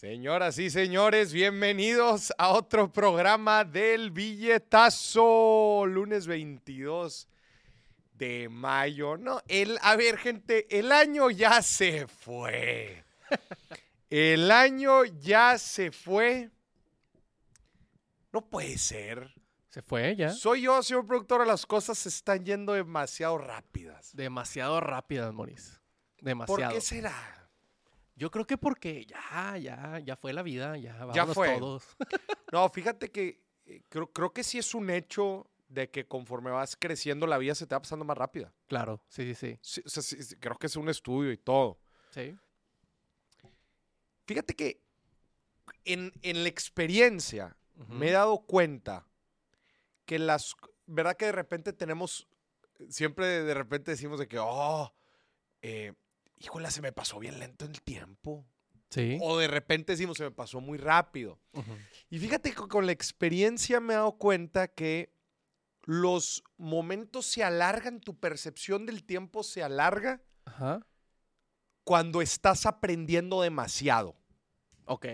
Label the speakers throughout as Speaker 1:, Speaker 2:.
Speaker 1: Señoras y señores, bienvenidos a otro programa del billetazo, lunes 22 de mayo. No, el, a ver, gente, el año ya se fue. El año ya se fue. No puede ser.
Speaker 2: Se fue ya.
Speaker 1: Soy yo, señor productor, las cosas se están yendo demasiado rápidas.
Speaker 2: Demasiado rápidas, Maurice. Demasiado.
Speaker 1: ¿Por qué será?
Speaker 2: Yo creo que porque ya, ya, ya fue la vida, ya
Speaker 1: Ya fue.
Speaker 2: todos.
Speaker 1: No, fíjate que eh, creo, creo que sí es un hecho de que conforme vas creciendo la vida se te va pasando más rápida.
Speaker 2: claro, sí, sí, sí.
Speaker 1: Sí, o sea, sí, sí, creo que es un estudio y todo.
Speaker 2: Sí.
Speaker 1: Fíjate que en, en la experiencia me he dado cuenta que las... ¿Verdad que de repente tenemos... Siempre de repente decimos de que, oh, eh, híjole, se me pasó bien lento el tiempo.
Speaker 2: Sí.
Speaker 1: O de repente decimos, se me pasó muy rápido.
Speaker 2: Ujú.
Speaker 1: Y fíjate que con la experiencia me he dado cuenta que los momentos se alargan, tu percepción del tiempo se alarga
Speaker 2: Ajá.
Speaker 1: cuando estás aprendiendo demasiado.
Speaker 2: Ok.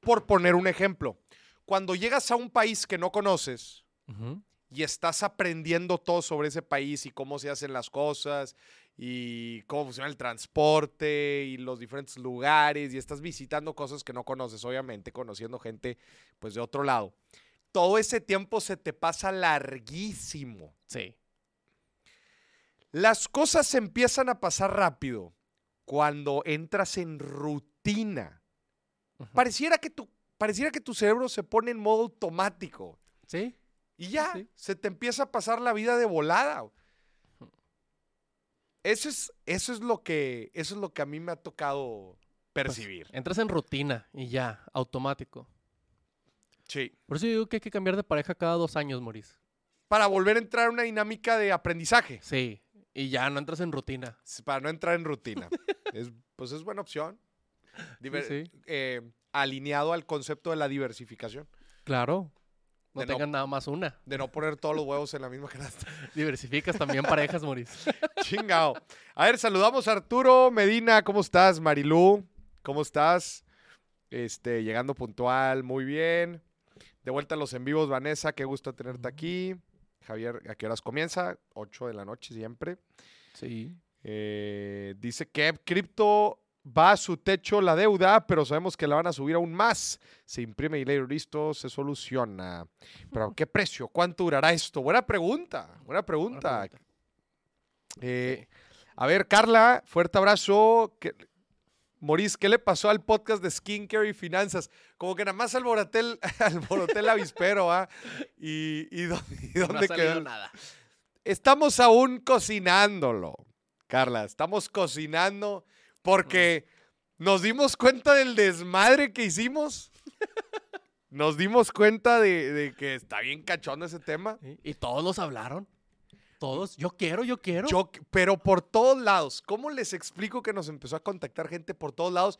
Speaker 1: Por poner un ejemplo, cuando llegas a un país que no conoces
Speaker 2: Ujú.
Speaker 1: y estás aprendiendo todo sobre ese país y cómo se hacen las cosas y cómo funciona el transporte y los diferentes lugares y estás visitando cosas que no conoces, obviamente, conociendo gente pues de otro lado. Todo ese tiempo se te pasa larguísimo.
Speaker 2: Sí.
Speaker 1: Las cosas empiezan a pasar rápido cuando entras en rutina. Pareciera que tu, pareciera que tu cerebro se pone en modo automático.
Speaker 2: Sí.
Speaker 1: Y ya,
Speaker 2: sí.
Speaker 1: se te empieza a pasar la vida de volada. Eso es, eso es lo que, eso es lo que a mí me ha tocado
Speaker 2: Pues,
Speaker 1: percibir.
Speaker 2: entras en rutina y ya, automático.
Speaker 1: sí.
Speaker 2: Por eso digo que hay que cambiar de pareja cada dos años, Maurice.
Speaker 1: Para volver a entrar en una dinámica de aprendizaje,
Speaker 2: Sí. Y ya no entras en rutina.
Speaker 1: para no entrar en rutina. Es- pues es buena opción. Diver-
Speaker 2: sí.
Speaker 1: eh, alineado al concepto de la diversificación.
Speaker 2: Claro. No tengan nada más una.
Speaker 1: De no poner todos los huevos en la misma canasta.
Speaker 2: Diversificas también parejas, Maurice.
Speaker 1: Chingao. A ver, saludamos a Arturo Medina. ¿Cómo estás, Marilú? ¿Cómo estás? Este, llegando puntual, muy bien. De vuelta a los en vivos, Vanessa, qué gusto tenerte aquí. Javier, ¿a qué horas comienza? 8 de la noche siempre.
Speaker 2: Sí.
Speaker 1: Eh, dice que Crypto va a su techo la deuda, pero sabemos que la van a subir aún más. Se imprime y listo, se soluciona. Pero ¿a qué precio? ¿Cuánto durará esto? Buena pregunta, buena pregunta.
Speaker 2: pregunta.
Speaker 1: Eh, a ver, Carla, fuerte abrazo. ¿Qué- Moris, ¿qué le pasó al podcast de skincare y finanzas? Como que nada más alboroté el, alboroté el avispero, ¿ah? ¿Y, y dónde, y
Speaker 2: No ha
Speaker 1: dónde
Speaker 2: salido
Speaker 1: quedó?
Speaker 2: nada.
Speaker 1: Estamos aún cocinándolo, Carla. Estamos cocinando porque nos dimos cuenta del desmadre que hicimos. Nos dimos cuenta de, de que está bien cachondo ese tema.
Speaker 2: Y todos nos hablaron. Todos. Yo quiero, yo quiero.
Speaker 1: Yo, pero por todos lados. ¿Cómo les explico que nos empezó a contactar gente por todos lados?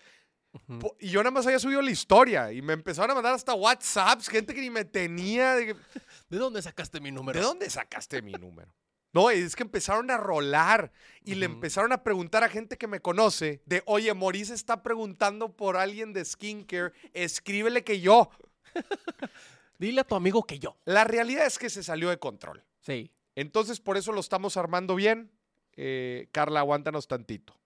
Speaker 1: Po- Y yo nada más había subido la historia y me empezaron a mandar hasta WhatsApps, gente que ni me tenía. de que,
Speaker 2: ¿De dónde sacaste mi número?
Speaker 1: ¿De dónde sacaste mi número? No, es que empezaron a rolar y le empezaron a preguntar a gente que me conoce de, oye, Maurice está preguntando por alguien de skincare, escríbele que yo.
Speaker 2: Dile a tu amigo que yo.
Speaker 1: La realidad es que se salió de control.
Speaker 2: Sí.
Speaker 1: Entonces, por eso lo estamos armando bien. Eh, Carla, aguántanos tantito.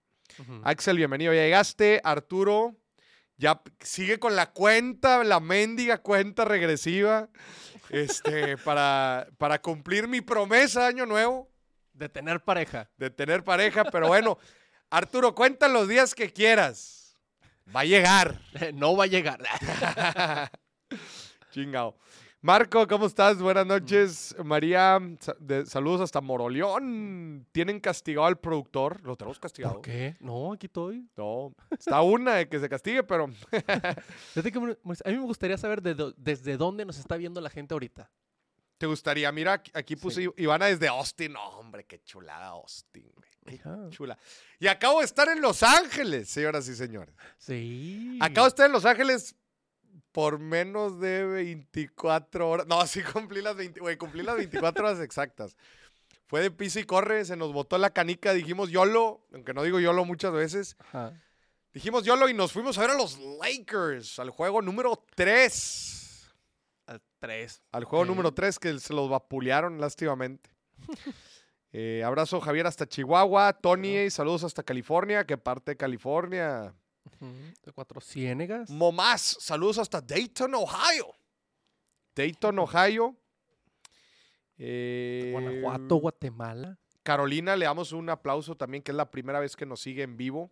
Speaker 1: Axel, bienvenido, ya llegaste. Arturo, ya sigue con la cuenta, la mendiga cuenta regresiva, este, para, para cumplir mi promesa año nuevo.
Speaker 2: De tener pareja.
Speaker 1: de tener pareja, pero bueno, Arturo, cuenta los días que quieras. Va a llegar.
Speaker 2: no va a llegar.
Speaker 1: Chingao. Marco, ¿cómo estás? Buenas noches. María, de- saludos hasta Moroleón. ¿Tienen castigado al productor? ¿Lo tenemos castigado?
Speaker 2: ¿Por qué? No, aquí estoy.
Speaker 1: No, está una de que se castigue, pero
Speaker 2: Maurice, a mí me gustaría saber de desde dónde nos está viendo la gente ahorita.
Speaker 1: ¿te gustaría? Mira, aquí- puse
Speaker 2: Sí.
Speaker 1: Ivana desde Austin. No, hombre, qué chulada Austin. qué. Chula. Y acabo de estar en Los Ángeles, señoras y señores.
Speaker 2: Sí.
Speaker 1: Acabo de estar en Los Ángeles por menos de 24 horas. No, sí cumplí las 20, güey, cumplí las 24 horas exactas. Fue de pisa y corre, se nos botó la canica, dijimos YOLO, aunque no digo YOLO muchas veces.
Speaker 2: Ajá.
Speaker 1: Dijimos YOLO y nos fuimos a ver a los Lakers, al juego número 3.
Speaker 2: Al 3.
Speaker 1: Al juego número 3 que se los vapulearon lástimamente. Eh, abrazo Javier hasta Chihuahua, Tony, saludos hasta California, que parte de California.
Speaker 2: De cuatro ciénegas.
Speaker 1: Momás, saludos hasta Dayton, Ohio. Dayton, Ohio. Eh,
Speaker 2: Guanajuato, Guatemala.
Speaker 1: Carolina, le damos un aplauso también, que es la primera vez que nos sigue en vivo,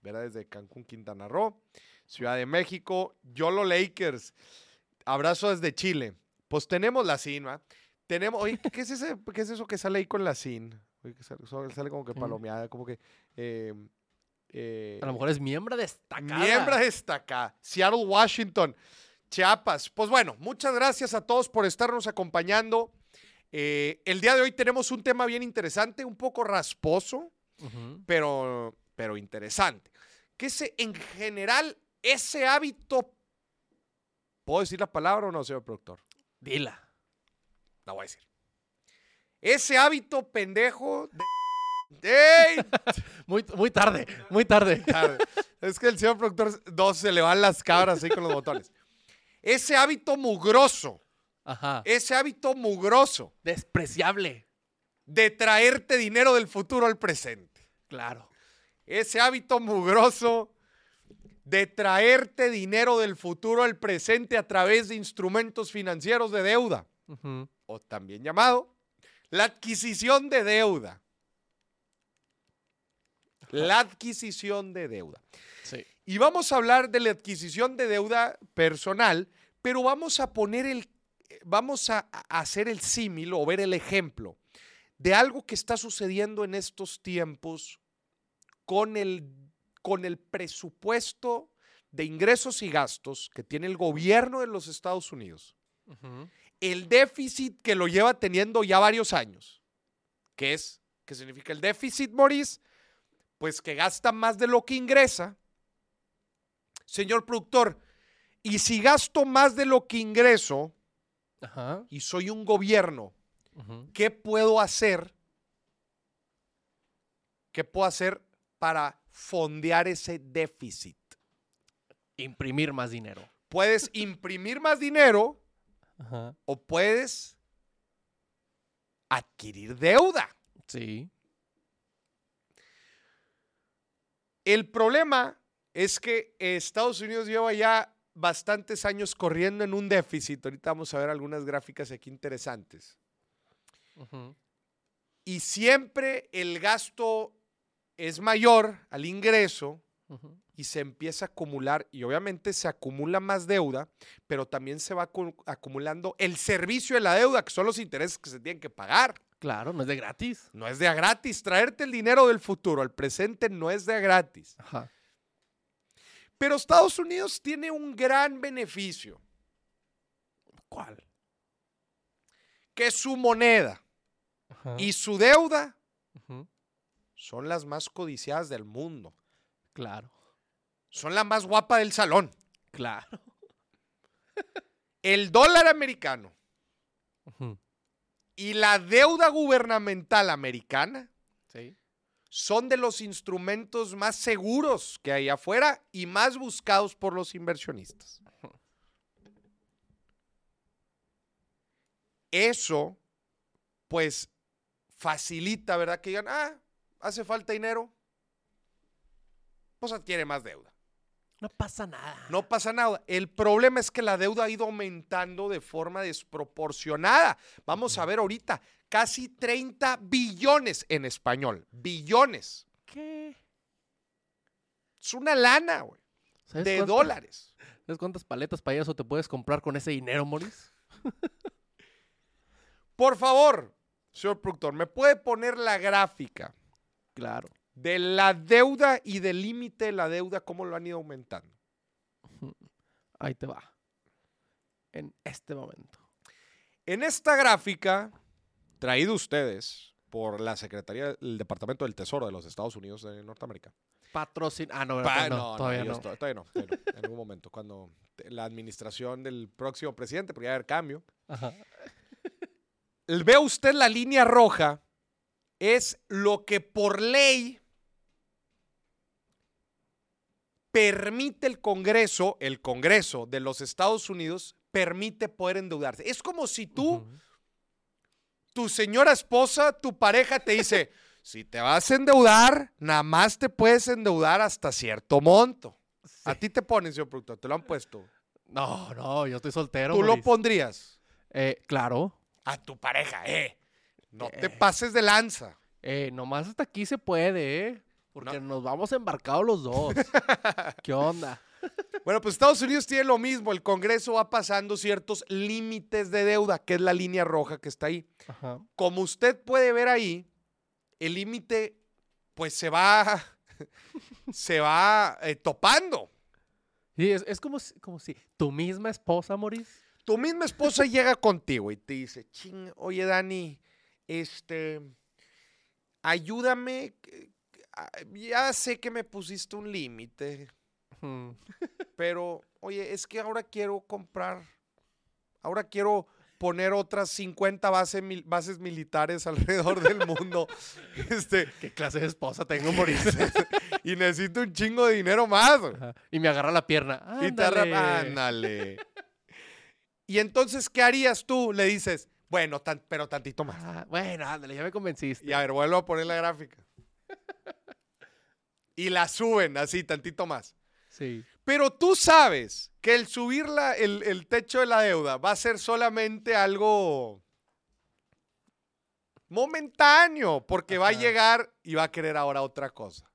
Speaker 1: ¿verdad? Desde Cancún, Quintana Roo. Ciudad de México, YOLO Lakers. Abrazo desde Chile. Pues tenemos la CIN, ¿va? Tenemos, oye, ¿qué es, ese, ¿qué es eso que sale ahí con la CIN? Oye, que sale, como que
Speaker 2: ¿Qué?
Speaker 1: palomeada, como que... eh, eh,
Speaker 2: A lo mejor es miembro destacada.
Speaker 1: Miembro destacada. Seattle, Washington, Chiapas. Pues bueno, muchas gracias a todos por estarnos acompañando. Eh, el día de hoy tenemos un tema bien interesante, un poco rasposo, pero, pero interesante. Que es en general ese hábito. ¿Puedo decir la palabra o no, señor productor?
Speaker 2: Dila.
Speaker 1: La voy a decir. Ese hábito pendejo de. ¡Ey!
Speaker 2: Muy, muy tarde, muy tarde.
Speaker 1: Tarde. Es que el señor productor no se le van las cabras ahí con los botones. Ese hábito mugroso,
Speaker 2: Ajá.
Speaker 1: ese hábito mugroso
Speaker 2: Despreciable.
Speaker 1: de traerte dinero del futuro al presente.
Speaker 2: Claro.
Speaker 1: Ese hábito mugroso de traerte dinero del futuro al presente a través de instrumentos financieros de deuda, o también llamado la adquisición de deuda. La adquisición de deuda.
Speaker 2: Sí.
Speaker 1: Y vamos a hablar de la adquisición de deuda personal, pero vamos a poner el, vamos a, hacer el símil o ver el ejemplo de algo que está sucediendo en estos tiempos con el, con el presupuesto de ingresos y gastos que tiene el gobierno de los Estados Unidos. El déficit que lo lleva teniendo ya varios años. ¿Qué es? ¿Qué significa el déficit, Maurice? Pues que gasta más de lo que ingresa. Señor productor, y si gasto más de lo que ingreso
Speaker 2: Ajá.
Speaker 1: y soy un gobierno. ¿qué puedo hacer? ¿Qué puedo hacer para fondear ese déficit?
Speaker 2: Imprimir más dinero.
Speaker 1: Puedes imprimir más dinero
Speaker 2: Ajá.
Speaker 1: o puedes adquirir deuda.
Speaker 2: Sí.
Speaker 1: El problema es que Estados Unidos lleva ya bastantes años corriendo en un déficit. Ahorita vamos a ver algunas gráficas aquí interesantes. Y siempre el gasto es mayor al ingreso y se empieza a acumular y obviamente se acumula más deuda, pero también se va acu- acumulando el servicio de la deuda, que son los intereses que se tienen que pagar.
Speaker 2: Claro, no es de gratis.
Speaker 1: No es de a gratis. Traerte el dinero del futuro al presente no es de a gratis.
Speaker 2: Ajá.
Speaker 1: Pero Estados Unidos tiene un gran beneficio,
Speaker 2: ¿Cuál?
Speaker 1: que su moneda
Speaker 2: Ajá.
Speaker 1: y su deuda son las más codiciadas del mundo.
Speaker 2: Claro.
Speaker 1: Son la más guapa del salón.
Speaker 2: Claro.
Speaker 1: El dólar americano. Y la deuda gubernamental americana
Speaker 2: Sí.
Speaker 1: son de los instrumentos más seguros que hay afuera y más buscados por los inversionistas. Eso, pues, facilita, ¿verdad? Que digan, ah, hace falta dinero, pues adquiere más deuda.
Speaker 2: No pasa nada.
Speaker 1: No pasa nada. El problema es que la deuda ha ido aumentando de forma desproporcionada. Vamos a ver ahorita, casi 30 billones en español. Billones.
Speaker 2: ¿Qué?
Speaker 1: Es una lana, güey.
Speaker 2: ¿Sabes
Speaker 1: De dólares.
Speaker 2: ¿Sabes cuántas paletas payaso te puedes comprar con ese dinero, Moris?
Speaker 1: Por favor, señor productor, ¿me puede poner la gráfica
Speaker 2: Claro.
Speaker 1: De la deuda y del límite de la deuda, cómo lo han ido aumentando?
Speaker 2: Ahí te va. En este momento.
Speaker 1: En esta gráfica, traído ustedes por la Secretaría del Departamento del Tesoro de los Estados Unidos de Norteamérica.
Speaker 2: Patrocin... Ah, no,
Speaker 1: Pa-
Speaker 2: no, todavía no.
Speaker 1: todavía no, todavía no, en algún momento, cuando la administración del próximo presidente, porque va a haber cambio.
Speaker 2: Ajá.
Speaker 1: Ve usted la línea roja, es lo que por ley permite el Congreso, el Congreso de los Estados Unidos, permite poder endeudarse. Es como si tú, tu señora esposa, tu pareja te dice, si te vas a endeudar, nada más te puedes endeudar hasta cierto monto. A ti te ponen, señor productor, te lo han puesto.
Speaker 2: No, no, yo estoy soltero.
Speaker 1: ¿Tú lo pondrías?
Speaker 2: Eh, claro.
Speaker 1: A tu pareja, eh. No te
Speaker 2: Eh.
Speaker 1: pases de lanza.
Speaker 2: Eh, nomás hasta aquí se puede, ¿eh? Porque nos vamos embarcados los dos. ¿Qué onda?
Speaker 1: Bueno, pues Estados Unidos tiene lo mismo. El Congreso va pasando ciertos límites de deuda, que es la línea roja que está ahí.
Speaker 2: Ajá.
Speaker 1: Como usted puede ver ahí, el límite, pues se va, se va eh, topando.
Speaker 2: Sí, es, es como, si, como si tu misma esposa, Maurice.
Speaker 1: Tu misma esposa llega contigo y te dice, ching, oye Dani, este, ayúdame, ya sé que me pusiste un límite, pero oye, es que ahora quiero comprar, ahora quiero poner otras 50 base mil- bases militares alrededor del mundo, este,
Speaker 2: ¿Qué clase de esposa tengo, Maurice?
Speaker 1: y necesito un chingo de dinero más.
Speaker 2: Ajá. Y me agarra la pierna.
Speaker 1: Y te
Speaker 2: Ándale.
Speaker 1: ándale. Y entonces, ¿qué harías tú? Le dices, bueno, tan- pero tantito más.
Speaker 2: Ah, bueno, ándale, ya me convenciste.
Speaker 1: Y a ver, vuelvo a poner la gráfica. Y la suben así, tantito más.
Speaker 2: Sí.
Speaker 1: Pero tú sabes que el subir la- el, el techo de la deuda va a ser solamente algo momentáneo, porque va a llegar y va a querer ahora otra cosa.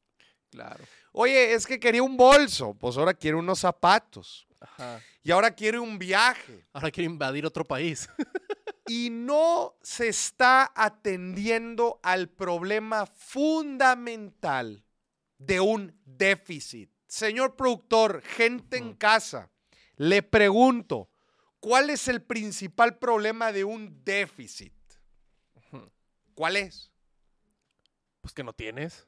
Speaker 2: Claro.
Speaker 1: Oye, es que quería un bolso, pues ahora quiere unos zapatos.
Speaker 2: Ajá.
Speaker 1: Y ahora quiere un viaje.
Speaker 2: Ahora quiero invadir otro país.
Speaker 1: y no se está atendiendo al problema fundamental de un déficit. Señor productor, gente en casa, le pregunto, ¿cuál es el principal problema de un déficit? ¿Cuál es?
Speaker 2: Pues que no tienes.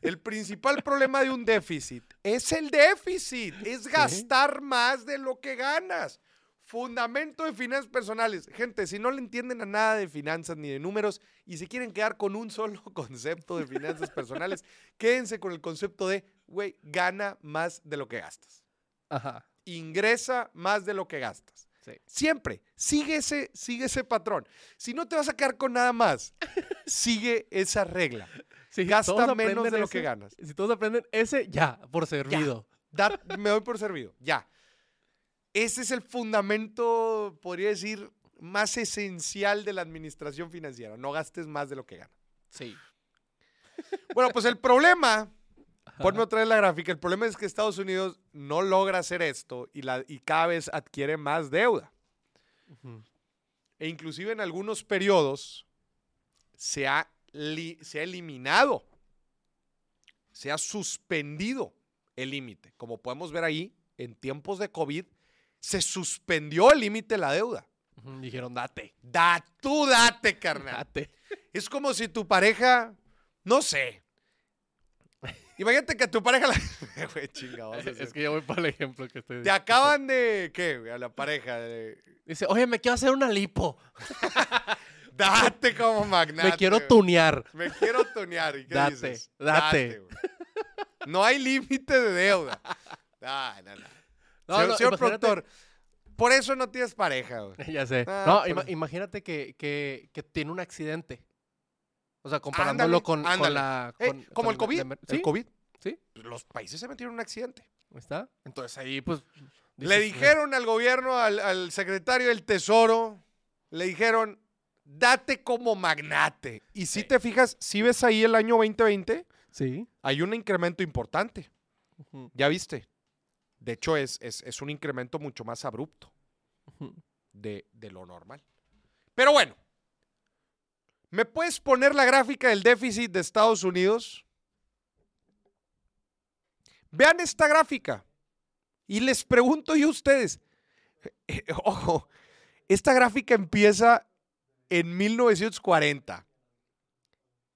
Speaker 1: El principal problema de un déficit es el déficit, es gastar más de lo que ganas. Fundamento de finanzas personales. Gente, si no le entienden a nada de finanzas ni de números y se quieren quedar con un solo concepto de finanzas personales, quédense con el concepto de, güey, gana más de lo que gastas.
Speaker 2: Ajá.
Speaker 1: Ingresa más de lo que gastas.
Speaker 2: Sí.
Speaker 1: Siempre, sigue ese, sigue ese patrón. Si no te vas a quedar con nada más, sigue esa regla.
Speaker 2: Sí,
Speaker 1: Gasta menos de lo que ganas.
Speaker 2: Si todos aprenden ese, ya, por servido.
Speaker 1: Da- me doy por servido. Ya. Ese es el fundamento, podría decir, más esencial de la administración financiera. No gastes más de lo que ganas.
Speaker 2: Sí.
Speaker 1: Bueno, pues el problema, ponme otra vez la gráfica, el problema es que Estados Unidos no logra hacer esto y, la, y cada vez adquiere más deuda. E inclusive en algunos periodos se ha, li- se ha eliminado, se ha suspendido el límite. Como podemos ver ahí, en tiempos de COVID, se suspendió el límite de la deuda.
Speaker 2: Dijeron, date.
Speaker 1: Da, tú date, carnal.
Speaker 2: Date.
Speaker 1: Es como si tu pareja, no sé. Imagínate que tu pareja la... Güey, chingado, vamos a hacer-
Speaker 2: Es que yo voy para el ejemplo que estoy
Speaker 1: Te acaban de... ¿Qué? A la pareja. de-
Speaker 2: Dice, oye, me quiero hacer una lipo.
Speaker 1: Date como magnate.
Speaker 2: me quiero tunear.
Speaker 1: Me quiero tunear. ¿Y qué
Speaker 2: Date,
Speaker 1: dices?
Speaker 2: date.
Speaker 1: no hay límite de deuda. Ah, no, no.
Speaker 2: No,
Speaker 1: señor
Speaker 2: no,
Speaker 1: señor
Speaker 2: imagínate-
Speaker 1: productor, por eso no tienes pareja, güey.
Speaker 2: ya sé.
Speaker 1: Ah,
Speaker 2: no, ima- imagínate que, que, que tiene un accidente. O sea, comparándolo
Speaker 1: Ándale,
Speaker 2: con, con
Speaker 1: ándale.
Speaker 2: la...
Speaker 1: Eh,
Speaker 2: con-
Speaker 1: como
Speaker 2: con
Speaker 1: el COVID.
Speaker 2: la
Speaker 1: El. COVID.
Speaker 2: Sí.
Speaker 1: Los países se metieron en un accidente.
Speaker 2: Ahí ¿Está? Entonces ahí, pues...
Speaker 1: Le
Speaker 2: dices,
Speaker 1: dijeron al gobierno, al, al secretario del Tesoro, le dijeron, date como magnate. Y si
Speaker 2: Sí.
Speaker 1: te fijas, si ves ahí el año 2020,
Speaker 2: Sí.
Speaker 1: hay un incremento importante. ¿Ya viste? De hecho, es, es, es un incremento mucho más abrupto de, de lo normal. Pero bueno, ¿me puedes poner la gráfica del déficit de Estados Unidos? Vean esta gráfica. Y les pregunto yo a ustedes, eh, ojo, esta gráfica empieza en 1940.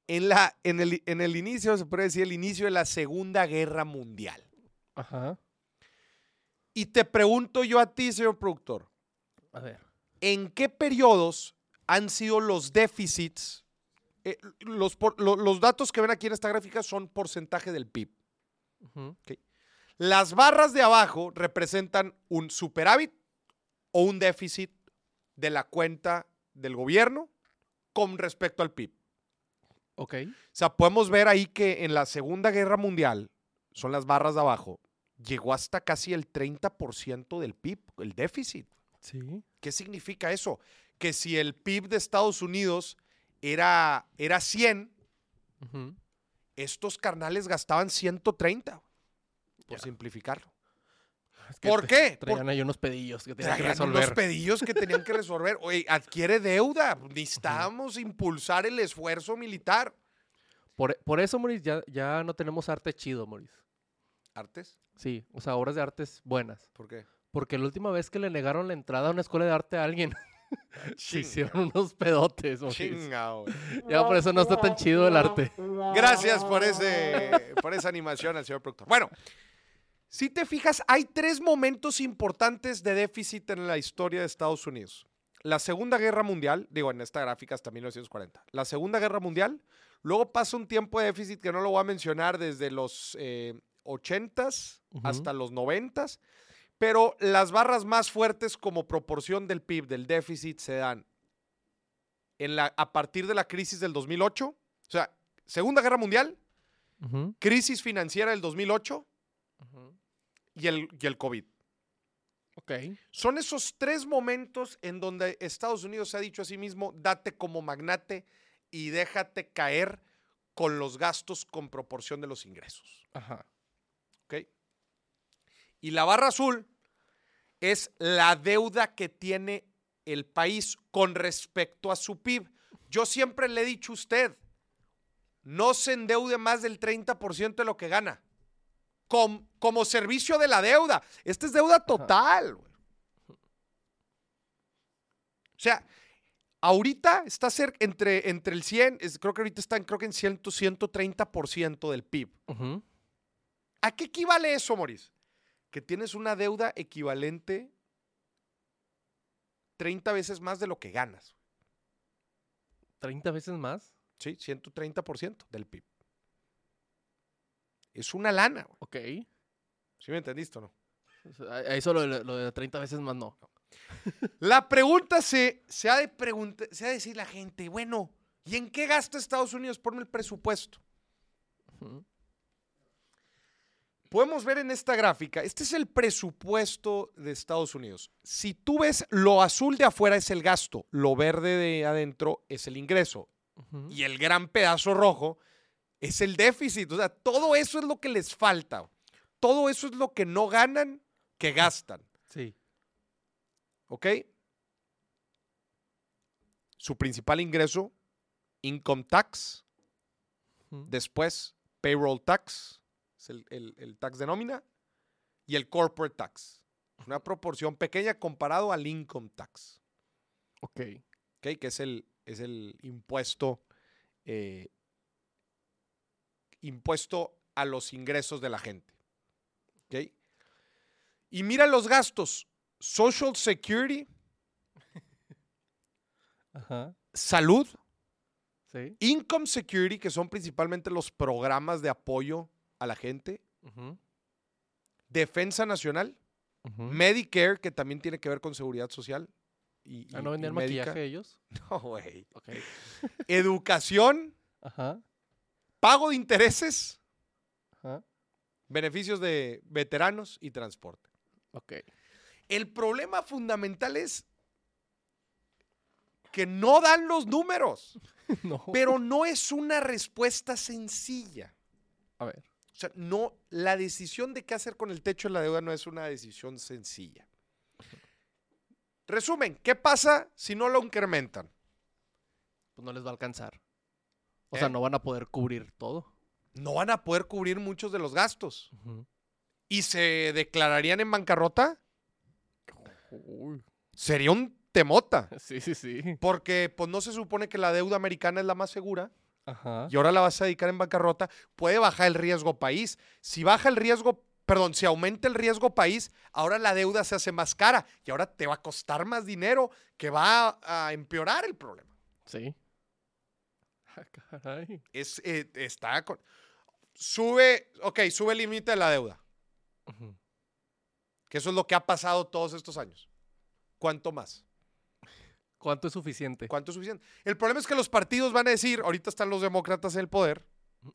Speaker 1: En, la, en, el, en el inicio, se puede decir, el inicio de la Segunda Guerra Mundial.
Speaker 2: Ajá.
Speaker 1: Y te pregunto yo a ti, señor productor,
Speaker 2: A ver.
Speaker 1: ¿en qué periodos han sido los déficits? eh, los, por- lo- los datos que ven aquí en esta gráfica son porcentaje del PIB. Las barras de abajo representan un superávit o un déficit de la cuenta del gobierno con respecto al PIB.
Speaker 2: Ok.
Speaker 1: O sea, podemos ver ahí que en la Segunda Guerra Mundial, son las barras de abajo, llegó hasta casi el 30% del PIB, el déficit.
Speaker 2: Sí.
Speaker 1: ¿Qué significa eso? Que si el PIB de Estados Unidos era, era 100,
Speaker 2: Ujú.
Speaker 1: estos carnales gastaban 130, por
Speaker 2: Ya.
Speaker 1: simplificarlo.
Speaker 2: Es que
Speaker 1: ¿Por qué?
Speaker 2: Traían ahí unos pedillos que tenían que
Speaker 1: Traían unos
Speaker 2: resolver.
Speaker 1: pedillos que tenían que resolver. Oye, adquiere deuda. Necesitábamos impulsar el esfuerzo militar.
Speaker 2: Por, por eso, Moris, ya, ya no tenemos arte chido, Moris.
Speaker 1: ¿Artes?
Speaker 2: Sí, o sea, obras de artes buenas.
Speaker 1: ¿Por qué?
Speaker 2: Porque la última vez que le negaron la entrada a una escuela de arte a alguien, se hicieron unos pedotes.
Speaker 1: Chinga.
Speaker 2: Ya por eso no está tan chido el arte.
Speaker 1: Gracias por, ese, por esa animación al señor productor. Bueno, si te fijas, hay tres momentos importantes de déficit en la historia de Estados Unidos. La Segunda Guerra Mundial, digo, en esta gráfica hasta 1940. La Segunda Guerra Mundial, luego pasa un tiempo de déficit que no lo voy a mencionar desde los eh, 80s
Speaker 2: Ujú.
Speaker 1: hasta los 90s, pero las barras más fuertes como proporción del PIB, del déficit, se dan en la, a partir de la crisis del 2008, o sea, Segunda Guerra Mundial,
Speaker 2: Ujú,
Speaker 1: crisis financiera del 2008
Speaker 2: ujú.
Speaker 1: y el, y el COVID.
Speaker 2: Ok.
Speaker 1: Son esos tres momentos en donde Estados Unidos se ha dicho a sí mismo, date como magnate y déjate caer con los gastos con proporción de los ingresos.
Speaker 2: Ajá.
Speaker 1: ¿Ok? Y la barra azul es la deuda que tiene el país con respecto a su PIB. Yo siempre le he dicho a usted, no se endeude más del 30% de lo que gana. Com- como servicio de la deuda. Esta es deuda total. O sea, ahorita está cerca entre, entre el 100, es- creo que ahorita está en, creo que en 100, 130% del PIB.
Speaker 2: Ujú.
Speaker 1: ¿A qué equivale eso, Moris? Que tienes una deuda equivalente 30 veces más de lo que ganas.
Speaker 2: 30 veces más.
Speaker 1: Sí, 130% del PIB. Es una lana. güey.
Speaker 2: Ok.
Speaker 1: ¿Sí me entendiste o no?
Speaker 2: Eso lo, de- lo de 30 veces más no.
Speaker 1: La pregunta se, se, ha de pregunta- se ha de decir la gente, bueno, ¿y en qué gasta Estados Unidos? Ponme el presupuesto.
Speaker 2: Ujú.
Speaker 1: Podemos ver en esta gráfica, este es el presupuesto de Estados Unidos. Si tú ves lo azul de afuera es el gasto, lo verde de adentro es el ingreso y el gran pedazo rojo es el déficit. O sea, todo eso es lo que les falta. Todo eso es lo que no ganan, que gastan.
Speaker 2: Sí.
Speaker 1: ¿Ok? Su principal ingreso, income tax, después payroll tax, es el, el- el tax de nómina, y el corporate tax. Una proporción pequeña comparado al income tax,
Speaker 2: Ok.
Speaker 1: ¿ok? que es el, es el impuesto, eh, impuesto a los ingresos de la gente. ¿ok? Y mira los gastos. Social Security,
Speaker 2: Ajá.
Speaker 1: salud,
Speaker 2: Sí.
Speaker 1: Income Security, que son principalmente los programas de apoyo a la gente. Defensa Nacional. Medicare, que también tiene que ver con seguridad social. Y,
Speaker 2: Ah,
Speaker 1: y-
Speaker 2: ¿no vendían maquillaje ellos?
Speaker 1: No, güey.
Speaker 2: Ok.
Speaker 1: Educación,
Speaker 2: Ajá.
Speaker 1: pago de intereses,
Speaker 2: Ajá.
Speaker 1: beneficios de veteranos y transporte.
Speaker 2: Ok.
Speaker 1: El problema fundamental es que no dan los números,
Speaker 2: no.
Speaker 1: pero no es una respuesta sencilla.
Speaker 2: A ver.
Speaker 1: O sea, no, la decisión de qué hacer con el techo de la deuda no es una decisión sencilla. Resumen, ¿qué pasa si no lo incrementan?
Speaker 2: Pues no les va a alcanzar. O
Speaker 1: ¿Eh?
Speaker 2: sea, no van a poder cubrir todo.
Speaker 1: No van a poder cubrir muchos de los gastos. ¿Y se declararían en bancarrota?
Speaker 2: Uy.
Speaker 1: Sería un temota.
Speaker 2: Sí, sí, sí.
Speaker 1: Porque pues no se supone que la deuda americana es la más segura
Speaker 2: Ajá.
Speaker 1: y ahora la vas a dedicar en bancarrota, puede bajar el riesgo país. Si baja el riesgo, perdón, si aumenta el riesgo país, ahora la deuda se hace más cara y ahora te va a costar más dinero que va a, a empeorar el problema.
Speaker 2: Sí. Ah, caray.
Speaker 1: Es, eh, está con... sube, ok, sube el límite de la deuda, que eso es lo que ha pasado todos estos años. ¿Cuánto más?
Speaker 2: ¿Cuánto es suficiente?
Speaker 1: ¿Cuánto es suficiente? El problema es que los partidos van a decir, ahorita están los demócratas en el poder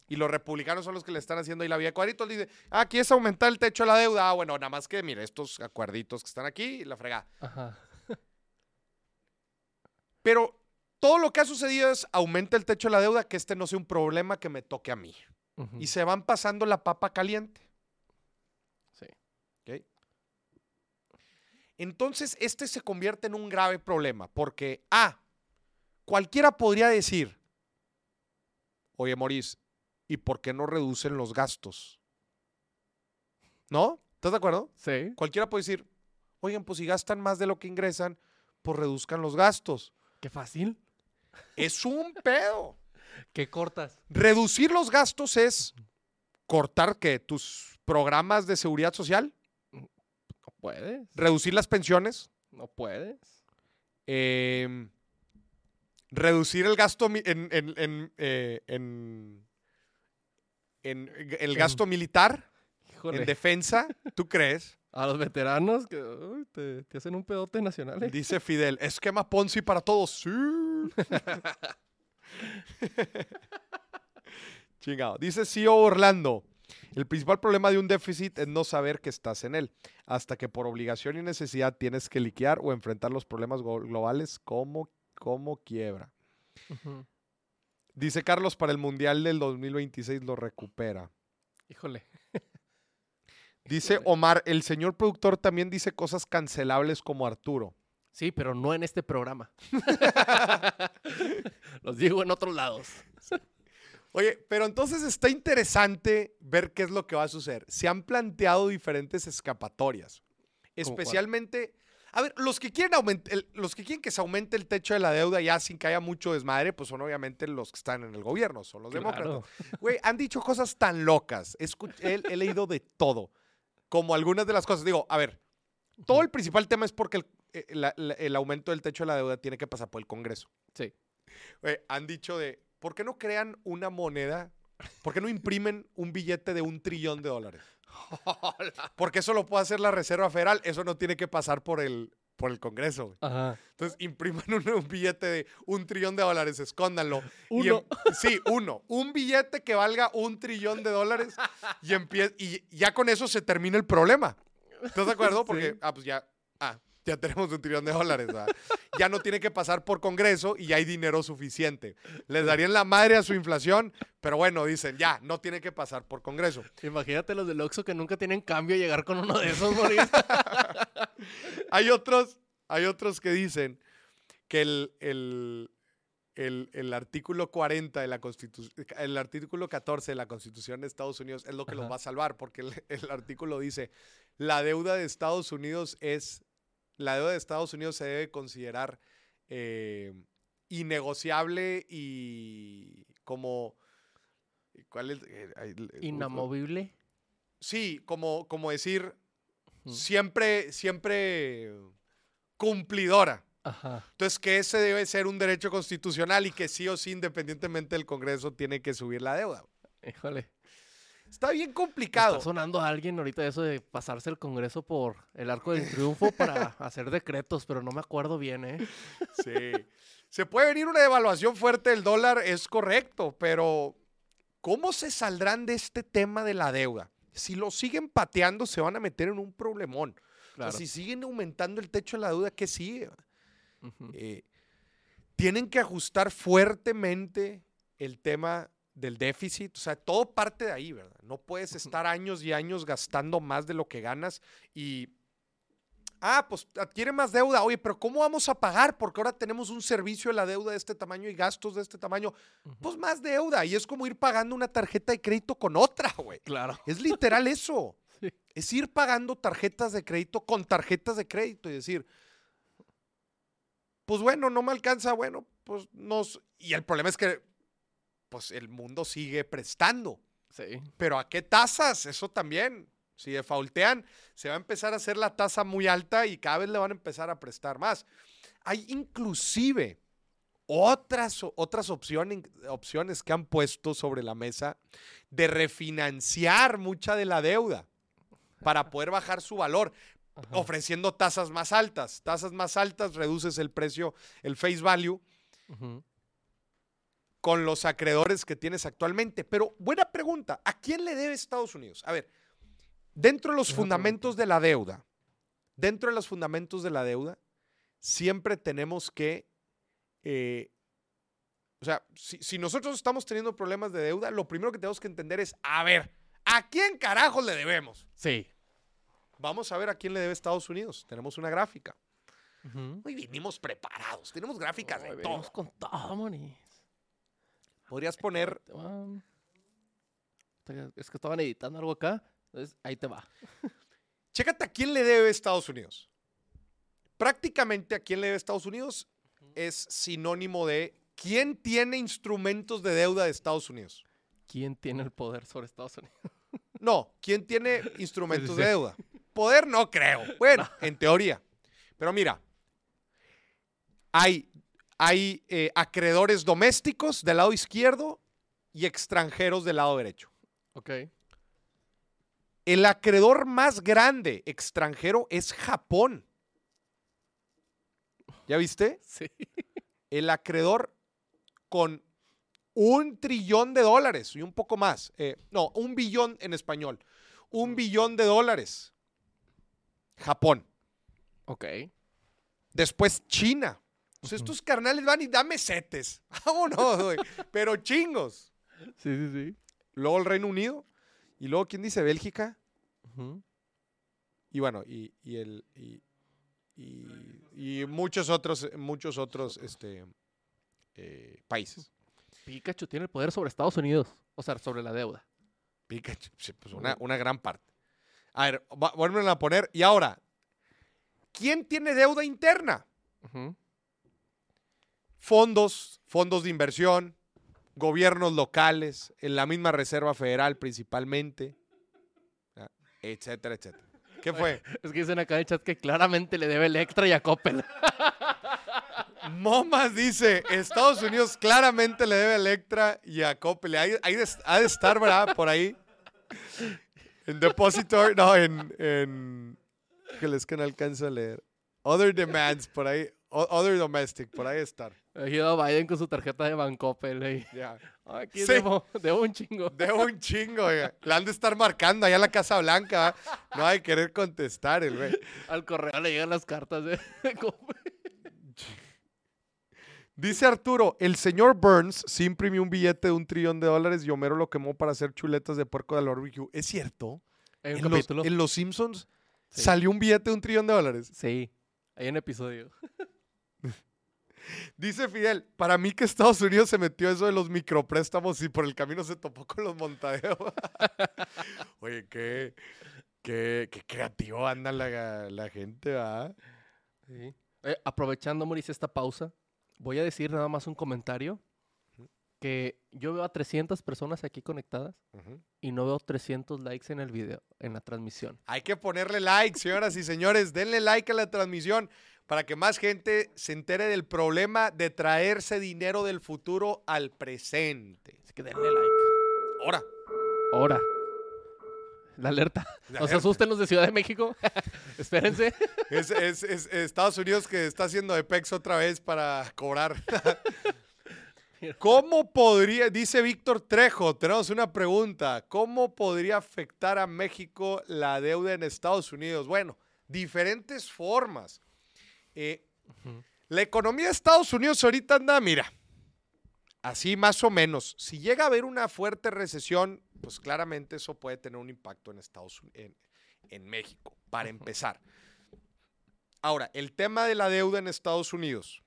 Speaker 1: y los republicanos son los que le están haciendo ahí la de cuadritos. Dice, ah, aquí es aumentar el techo de la deuda. Ah, bueno, nada más que, mire, estos acuerditos que están aquí la fregada.
Speaker 2: Ajá.
Speaker 1: Pero todo lo que ha sucedido es aumenta el techo de la deuda, que este no sea un problema que me toque a mí. Y se van pasando la papa caliente.
Speaker 2: Sí.
Speaker 1: ¿ok? Entonces, este se convierte en un grave problema, porque, ah, cualquiera podría decir, oye, Maurice, ¿y por qué no reducen los gastos? ¿No? ¿Estás de acuerdo?
Speaker 2: Sí.
Speaker 1: Cualquiera puede decir, oigan, pues si gastan más de lo que ingresan, pues reduzcan los gastos.
Speaker 2: Qué fácil.
Speaker 1: Es un pedo.
Speaker 2: ¿Qué cortas?
Speaker 1: Reducir los gastos es cortar que tus programas de seguridad social,
Speaker 2: puedes.
Speaker 1: reducir las pensiones,
Speaker 2: No puedes.
Speaker 1: em, reducir el gasto en, en- en, eh, en- en el gasto militar,
Speaker 2: Híjole.
Speaker 1: en defensa. ¿Tú crees?
Speaker 2: A los veteranos que uy, te, te hacen un pedote nacional. ¿eh?
Speaker 1: Dice Fidel, esquema Ponzi para todos. Sí. Chingado. Dice CEO Orlando. El principal problema de un déficit es no saber que estás en él, hasta que por obligación y necesidad tienes que liquidar o enfrentar los problemas globales como, como quiebra. Dice Carlos, para el Mundial del 2026 lo recupera.
Speaker 2: Híjole.
Speaker 1: Dice. Omar, el señor productor también dice cosas cancelables como Arturo.
Speaker 2: Sí, pero no en este programa. Los digo en otros lados.
Speaker 1: Oye, pero entonces está interesante ver qué es lo que va a suceder. Se han planteado diferentes escapatorias. Especialmente, a ver, los que quieren el- los que quieren que se aumente el techo de la deuda ya sin que haya mucho desmadre, pues son obviamente los que están en el gobierno, son los demócratas. Güey, han dicho cosas tan locas. He, escu- he- he leído de todo. Como algunas de las cosas. Digo, a ver, todo el principal tema es porque el, eh, el aumento del techo de la deuda tiene que pasar por el Congreso.
Speaker 2: Sí.
Speaker 1: Güey, han dicho de, ¿por qué no crean una moneda? ¿Por qué no imprimen un billete de un trillón de dólares? Porque eso lo puede hacer la Reserva Federal. Eso no tiene que pasar por el, por el Congreso.
Speaker 2: Ajá.
Speaker 1: Entonces, impriman un, un billete de un trillón de dólares, escóndanlo.
Speaker 2: Uno.
Speaker 1: em- sí, uno. Un billete que valga un trillón de dólares y, ya con eso se termina el problema. ¿Estás de acuerdo? Porque,
Speaker 2: Sí.
Speaker 1: ah, pues ya, ah, ya tenemos un trillón de dólares. ¿verdad? Ya no tiene que pasar por Congreso y ya hay dinero suficiente. Les darían la madre a su inflación, pero bueno, dicen, ya, no tiene que pasar por Congreso.
Speaker 2: Imagínate los del Oxxo que nunca tienen cambio llegar con uno de esos, Maurice.
Speaker 1: Hay otros, hay otros que dicen que el, el- el- el artículo 40 de la Constitución, el artículo 14 de la Constitución de Estados Unidos es lo que los va a salvar, porque el, el artículo dice, la deuda de Estados Unidos es, la deuda de Estados Unidos se debe considerar eh, innegociable y como, ¿cuál es? Eh,
Speaker 2: Inamovible.
Speaker 1: Sí, como, como decir, siempre, siempre cumplidora.
Speaker 2: Ajá.
Speaker 1: Entonces, que ese debe ser un derecho constitucional y que sí o sí, independientemente del Congreso, tiene que subir la deuda.
Speaker 2: Híjole.
Speaker 1: Está bien complicado.
Speaker 2: Está sonando a alguien ahorita eso de pasarse el Congreso por el arco del triunfo para hacer decretos, pero no me acuerdo bien, ¿eh?
Speaker 1: Sí. Se puede venir una devaluación fuerte del dólar, es correcto, pero ¿cómo se saldrán de este tema de la deuda? Si lo siguen pateando, se van a meter en un problemón. O sea,
Speaker 2: Claro.
Speaker 1: si siguen aumentando el techo de la deuda, ¿qué sigue? Eh, tienen que ajustar fuertemente el tema del déficit. O sea, todo parte de ahí, ¿verdad? No puedes estar años y años gastando más de lo que ganas y... Ah, pues adquiere más deuda. Oye, pero ¿cómo vamos a pagar? Porque ahora tenemos un servicio de la deuda de este tamaño y gastos de este tamaño. Pues más deuda. Y es como ir pagando una tarjeta de crédito con otra, güey.
Speaker 2: Claro.
Speaker 1: Es literal eso.
Speaker 2: Sí.
Speaker 1: Es ir pagando tarjetas de crédito con tarjetas de crédito y decir, pues bueno, no me alcanza, bueno, pues nos... Y el problema es que, pues el mundo sigue prestando.
Speaker 2: Sí.
Speaker 1: Pero ¿a qué tasas? Eso también. Si defaultean, se va a empezar a hacer la tasa muy alta y cada vez le van a empezar a prestar más. Hay inclusive otras, otras opciones, opciones que han puesto sobre la mesa de refinanciar mucha de la deuda para poder bajar su valor,
Speaker 2: Ajá.
Speaker 1: ofreciendo tasas más altas. Tasas más altas, reduces el precio, el face value
Speaker 2: Ujú.
Speaker 1: Con los acreedores que tienes actualmente. Pero buena pregunta, ¿a quién le debe Estados Unidos? A ver, dentro de los
Speaker 2: Buena
Speaker 1: fundamentos de la deuda, dentro de los fundamentos de la deuda, siempre tenemos que, eh, o sea, si, si nosotros estamos teniendo problemas de deuda, lo primero que tenemos que entender es, a ver, ¿a quién carajos le debemos?
Speaker 2: Sí.
Speaker 1: Vamos a ver a quién le debe Estados Unidos. Tenemos una gráfica. Hoy vinimos preparados, tenemos gráficas de todo.
Speaker 2: con todo, Moni.
Speaker 1: Podrías poner
Speaker 2: Es que estaban editando algo acá. Entonces, ahí te va.
Speaker 1: Chécate a quién le debe Estados Unidos. Prácticamente a quién le debe Estados Unidos es sinónimo de quién tiene instrumentos de deuda de Estados Unidos.
Speaker 2: ¿Quién tiene el poder sobre Estados Unidos?
Speaker 1: No, quién tiene instrumentos de deuda. Poder no creo. Bueno, en teoría. Pero mira, hay, hay eh, acreedores domésticos del lado izquierdo y extranjeros del lado derecho.
Speaker 2: Ok.
Speaker 1: El acreedor más grande extranjero es Japón. ¿Ya viste?
Speaker 2: Sí.
Speaker 1: El acreedor con un trillón de dólares y un poco más. eh, no, un billón en español. Un billón de dólares. Japón.
Speaker 2: Ok.
Speaker 1: Después China.
Speaker 2: Ujú.
Speaker 1: estos carnales van y dame setes. Vámonos, güey. Pero chingos.
Speaker 2: Sí, sí, sí.
Speaker 1: Luego el Reino Unido. Y luego, ¿quién dice? Bélgica. Y bueno, y, y el. Y, y- y muchos otros, muchos otros este, eh, países.
Speaker 2: Pikachu tiene el poder sobre Estados Unidos. O sea, sobre la deuda.
Speaker 1: Pikachu, sí, pues una, una gran parte. A ver, vuelven a poner. Y ahora, ¿quién tiene deuda interna?
Speaker 2: Ujú.
Speaker 1: Fondos, fondos de inversión, gobiernos locales, en la misma Reserva Federal principalmente, etcétera, etcétera. ¿Qué fue?
Speaker 2: Es que dicen acá en el chat que claramente le debe Electra y a Coppel.
Speaker 1: Momas dice, Estados Unidos claramente le debe a Electra y a Coppel. Ahí, ahí ha de estar, ¿verdad? Por ahí. En Depository, no, en... en que les que no alcanzo a leer. Other demands, por ahí. Other domestic, por ahí estar.
Speaker 2: Ha ido Biden con su tarjeta de Bancoppel. ahí.
Speaker 1: Ya.
Speaker 2: Aquí
Speaker 1: Sí.
Speaker 2: debo, debo un chingo.
Speaker 1: Debo un chingo, oiga. La han de estar marcando allá en la Casa Blanca. ¿va? No hay que querer contestar el güey.
Speaker 2: Al correo le llegan las cartas de.
Speaker 1: Dice Arturo, el señor Burns sí imprimió un billete de un trillón de dólares y Homero lo quemó para hacer chuletas de puerco de barbecue. ¿Es cierto? En, los, en Los Simpsons
Speaker 2: Sí.
Speaker 1: salió un billete de un trillón de dólares.
Speaker 2: Sí, hay un episodio.
Speaker 1: Dice Fidel, para mí que Estados Unidos se metió eso de los micropréstamos y por el camino se topó con los montadeos. Oye, qué, qué, qué creativo anda la, la gente, ¿va?
Speaker 2: Sí. Eh, aprovechando, Mauricio, esta pausa, voy a decir nada más un comentario. Que yo veo a 300 personas aquí conectadas y no veo 300 likes en el video, en la transmisión.
Speaker 1: Hay que ponerle like, señoras y señores. Denle like a la transmisión para que más gente se entere del problema de traerse dinero del futuro al presente.
Speaker 2: Así que denle like.
Speaker 1: Ahora.
Speaker 2: Ahora. La alerta.
Speaker 1: La
Speaker 2: No se
Speaker 1: alerta.
Speaker 2: asusten los de Ciudad de México. Espérense.
Speaker 1: Es, es- es Estados Unidos que está haciendo EPEX otra vez para cobrar. ¿Cómo podría, dice Víctor Trejo, tenemos una pregunta, ¿cómo podría afectar a México la deuda en Estados Unidos? Bueno, diferentes formas. Eh, la economía de Estados Unidos ahorita anda, mira, así más o menos. Si llega a haber una fuerte recesión, pues claramente eso puede tener un impacto en Estados Unidos, en, en México, para empezar. Ahora, el tema de la deuda en Estados Unidos.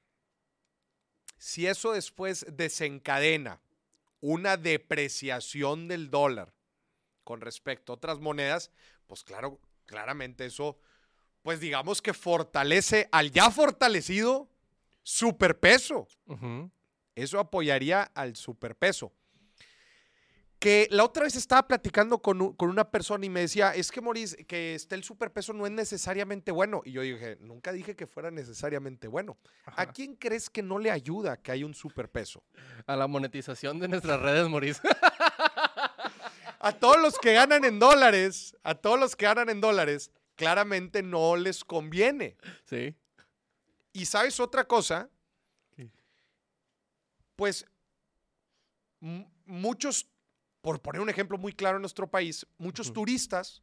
Speaker 1: Si eso después desencadena una depreciación del dólar con respecto a otras monedas, pues claro, claramente eso, pues digamos que fortalece al ya fortalecido superpeso.
Speaker 2: Ujú.
Speaker 1: Eso apoyaría al superpeso. Que la otra vez estaba platicando con, con una persona y me decía, es que Maurice, que esté el superpeso no es necesariamente bueno. Y yo dije, nunca dije que fuera necesariamente bueno. ¿A quién crees que no le ayuda que haya un superpeso?
Speaker 2: A la monetización de nuestras redes, Maurice.
Speaker 1: A todos los que ganan en dólares, a todos los que ganan en dólares, claramente no les conviene.
Speaker 2: sí.
Speaker 1: Y sabes otra cosa,
Speaker 2: ¿Qué?
Speaker 1: pues muchos, por poner un ejemplo muy claro en nuestro país, muchos turistas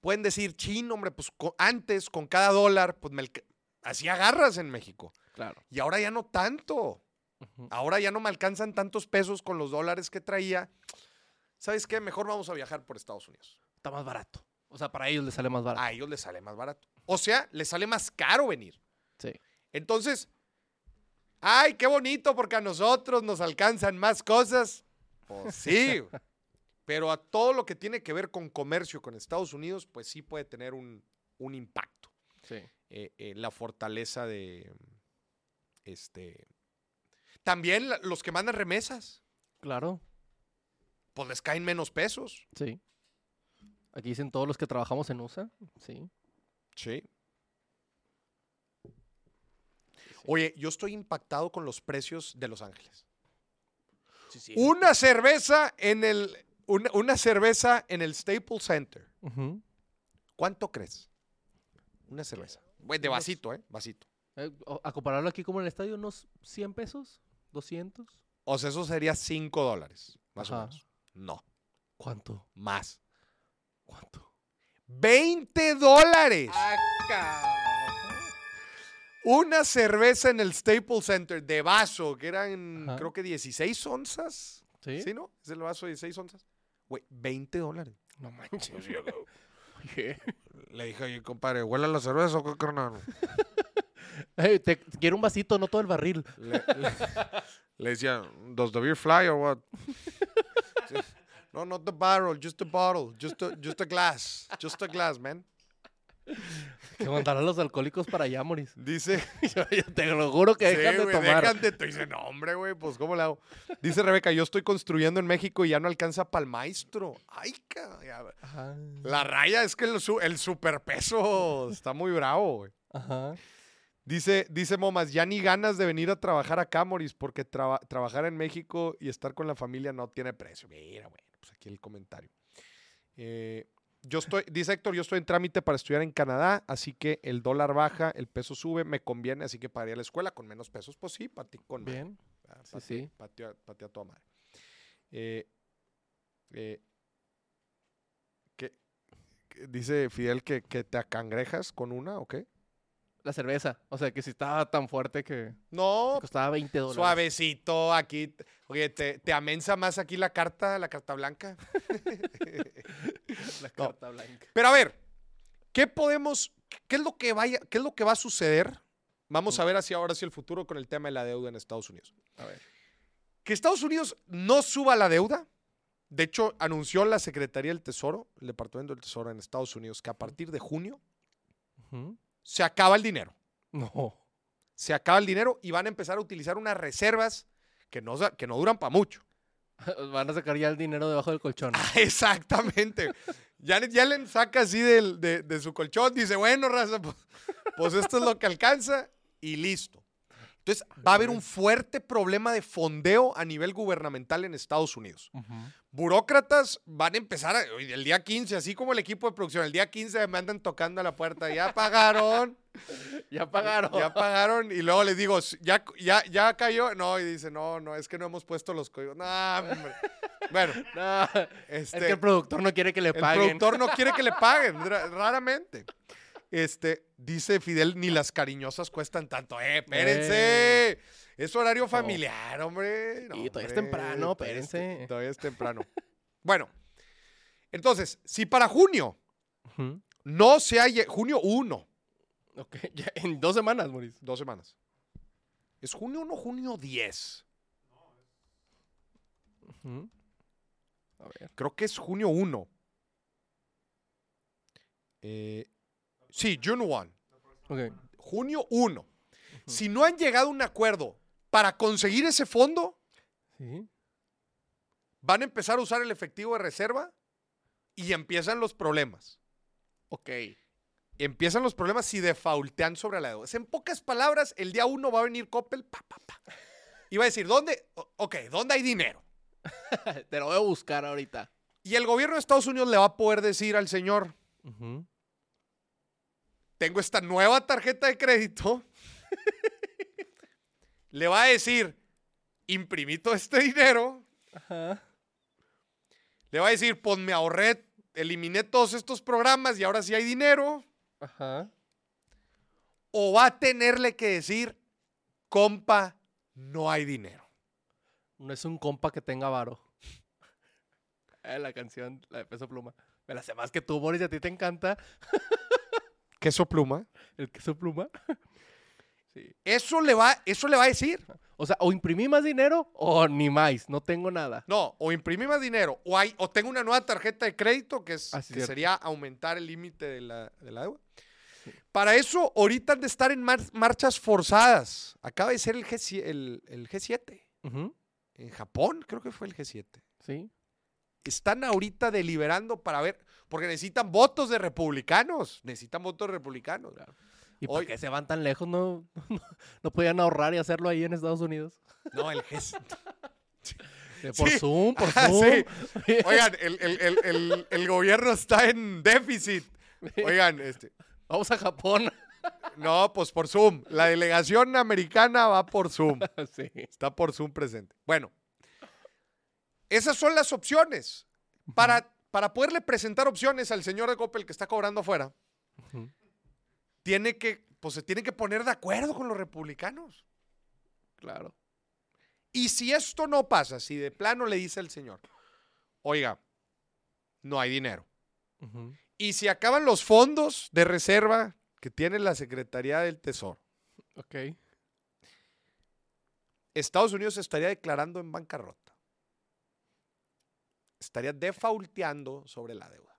Speaker 1: pueden decir, chin, hombre, pues co- antes con cada dólar, pues me alca- hacía garras en México.
Speaker 2: Claro.
Speaker 1: Y ahora ya no tanto. Ahora ya no me alcanzan tantos pesos con los dólares que traía. ¿Sabes qué? Mejor vamos a viajar por Estados Unidos.
Speaker 2: Está más barato. O sea, para ellos les sale más barato.
Speaker 1: A ellos les sale más barato. O sea, les sale más caro venir.
Speaker 2: Sí.
Speaker 1: Entonces, ay, qué bonito porque a nosotros nos alcanzan más cosas. Pues sí, pero a todo lo que tiene que ver con comercio con Estados Unidos, pues sí puede tener un, un impacto.
Speaker 2: Sí.
Speaker 1: Eh, eh, la fortaleza de, este, también la- los que mandan remesas,
Speaker 2: Claro.
Speaker 1: pues les caen menos pesos.
Speaker 2: Sí. Aquí dicen todos los que trabajamos en USA. Sí.
Speaker 1: Sí. Oye, yo estoy impactado con los precios de Los Ángeles.
Speaker 2: Sí, sí.
Speaker 1: Una cerveza en el una, una cerveza en el Staples Center. ¿Cuánto crees? Una cerveza. Bueno, de vasito, ¿eh? Vasito.
Speaker 2: Eh, a compararlo aquí como en el estadio, unos 100 pesos, 200.
Speaker 1: O sea, eso sería 5 dólares, más o menos. No,
Speaker 2: ¿Cuánto?
Speaker 1: más.
Speaker 2: ¿Cuánto?
Speaker 1: 20 dólares.
Speaker 2: Ah.
Speaker 1: Una cerveza en el Staples Center de vaso, que eran
Speaker 2: Ajá.
Speaker 1: creo que 16 onzas.
Speaker 2: ¿Sí?
Speaker 1: ¿Sí, no? Es el vaso de 16 onzas. Güey, 20 dólares.
Speaker 2: No manches. Oye.
Speaker 1: Le dije, oye, compadre, ¿huele a la cerveza o qué, carnal?
Speaker 2: Ey, te, quiero un vasito, no todo el barril.
Speaker 1: Le, le- le decía, ¿does the beer fly or what? No, not the barrel, just the bottle, just a, just a glass, just a glass, man.
Speaker 2: Que mandarán los alcohólicos para allá, Moris.
Speaker 1: Dice,
Speaker 2: yo, yo te lo juro que
Speaker 1: sí,
Speaker 2: dejan de
Speaker 1: güey,
Speaker 2: tomar.
Speaker 1: dejan de Dice, no, hombre, güey, pues, ¿cómo le hago? Dice Rebeca, yo estoy construyendo en México y ya no alcanza para el maestro. Ay. La raya es que el, el superpeso está muy bravo, güey.
Speaker 2: Ajá.
Speaker 1: Dice, dice Momas, ya ni ganas de venir a trabajar acá, Moris, porque traba- trabajar en México y estar con la familia no tiene precio. Mira, bueno, pues aquí el comentario. Eh, yo estoy, dice Héctor, yo estoy en trámite para estudiar en Canadá, así que el dólar baja, el peso sube, me conviene, así que para ir a la escuela con menos pesos, pues sí, para ti con.
Speaker 2: Bien.
Speaker 1: Ah,
Speaker 2: Sí,
Speaker 1: pa' ti-
Speaker 2: sí.
Speaker 1: pa' ti a- a toda madre. Eh, eh, ¿qué- qué- dice Fidel que, que te acangrejas con una, ¿o qué?
Speaker 2: La cerveza. O sea, que si estaba tan fuerte que
Speaker 1: No,
Speaker 2: costaba 20 dólares.
Speaker 1: Suavecito, aquí. Oye, te, te amensa más aquí la carta, la carta blanca.
Speaker 2: La
Speaker 1: No.
Speaker 2: carta blanca.
Speaker 1: Pero a ver, ¿qué podemos, qué es lo que vaya, qué es lo que va a suceder? Vamos a ver hacia ahora hacia el futuro con el tema de la deuda en Estados Unidos.
Speaker 2: A ver.
Speaker 1: Que Estados Unidos no suba la deuda. De hecho, anunció la Secretaría del Tesoro, el Departamento del Tesoro en Estados Unidos, que a partir de junio
Speaker 2: Ujú.
Speaker 1: Se acaba el dinero.
Speaker 2: No.
Speaker 1: Se acaba el dinero y van a empezar a utilizar unas reservas que no, que no duran para mucho.
Speaker 2: Van a sacar ya el dinero debajo del colchón.
Speaker 1: Ah, Exactamente. Ya, ya le saca así del- de, de su colchón, dice, bueno, raza, pues, pues esto es lo que alcanza y listo. Entonces, va a haber un fuerte problema de fondeo a nivel gubernamental en Estados Unidos.
Speaker 2: Ujú.
Speaker 1: Burócratas van a empezar a- el día 15, así como el equipo de producción, el día 15 me andan tocando a la puerta, ya pagaron,
Speaker 2: Ya pagaron.
Speaker 1: ya pagaron, y luego les digo, ya, ya, ya cayó, no, y dice, no, no, es que no hemos puesto los códigos. No, hombre. Bueno,
Speaker 2: No,
Speaker 1: este...
Speaker 2: es que el productor no quiere que le
Speaker 1: El
Speaker 2: paguen.
Speaker 1: productor no quiere que le paguen, ra- raramente. Este, dice Fidel, ni las cariñosas cuestan tanto. ¡Eh, espérense! Es horario familiar, hombre. No,
Speaker 2: Y todavía es temprano, espérense.
Speaker 1: Todavía es temprano. bueno, entonces, si para junio no se haya, junio 1,
Speaker 2: Ok, ya en dos semanas, Mauricio.
Speaker 1: dos semanas. ¿Es junio 1 o junio 10?
Speaker 2: Ujú. A ver.
Speaker 1: Creo que es junio 1. Eh, sí, June 1.
Speaker 2: Ok.
Speaker 1: junio 1. Si no han llegado a un acuerdo para conseguir ese fondo,
Speaker 2: Sí.
Speaker 1: van a empezar a usar el efectivo de reserva y empiezan los problemas.
Speaker 2: Ok.
Speaker 1: Empiezan los problemas si defaultean sobre la deuda. En pocas palabras, el día uno va a venir Coppel, pa, pa, pa. Y va a decir, ¿dónde? Ok, ¿dónde hay dinero?
Speaker 2: Te lo voy a buscar ahorita.
Speaker 1: Y el gobierno de Estados Unidos le va a poder decir al señor. Tengo esta nueva tarjeta de crédito. le va a decir, imprimí todo este dinero.
Speaker 2: Ajá.
Speaker 1: Le va a decir, pues me ahorré, eliminé todos estos programas y ahora sí hay dinero.
Speaker 2: Ajá.
Speaker 1: O va a tenerle que decir, compa, no hay dinero.
Speaker 2: No es un compa que tenga varo. Eh, la canción, la de Peso Pluma. Me la sé más que tú, Boris, y a ti te encanta
Speaker 1: ¿Queso pluma?
Speaker 2: el queso pluma. Sí.
Speaker 1: Eso le va, eso le va a decir.
Speaker 2: O sea, o imprimí más dinero o ni más, no tengo nada.
Speaker 1: No, o imprimí más dinero, o, hay, o tengo una nueva tarjeta de crédito, que, es, que sería aumentar el límite de la, de la deuda. Para eso, ahorita han de estar en mar- marchas forzadas. Acaba de ser el, G, el, el G7.
Speaker 2: Ujú.
Speaker 1: En Japón, creo que fue el G7.
Speaker 2: Sí.
Speaker 1: Están ahorita deliberando para ver, porque necesitan votos de republicanos. Necesitan votos de republicanos.
Speaker 2: ¿Y
Speaker 1: Hoy-
Speaker 2: por qué se van tan lejos? No, no, no podían ahorrar y hacerlo ahí en Estados Unidos.
Speaker 1: No, el G7.
Speaker 2: Eh, Por
Speaker 1: Sí.
Speaker 2: Zoom, por Zoom.
Speaker 1: sí. Oigan, el, el- el- el- el gobierno está en déficit. Oigan, este,
Speaker 2: Vamos a Japón.
Speaker 1: no, pues por Zoom. La delegación americana va por Zoom.
Speaker 2: sí.
Speaker 1: Está por Zoom presente. Bueno, esas son las opciones. Para, para poderle presentar opciones al señor de Coppel que está cobrando afuera, tiene que, pues se tiene que poner de acuerdo con los republicanos.
Speaker 2: Claro.
Speaker 1: Y si esto no pasa, si de plano le dice el señor, oiga, no hay dinero. Y si acaban los fondos de reserva que tiene la Secretaría del Tesoro,
Speaker 2: Ok.
Speaker 1: Estados Unidos estaría declarando en bancarrota. Estaría defaulteando sobre la deuda.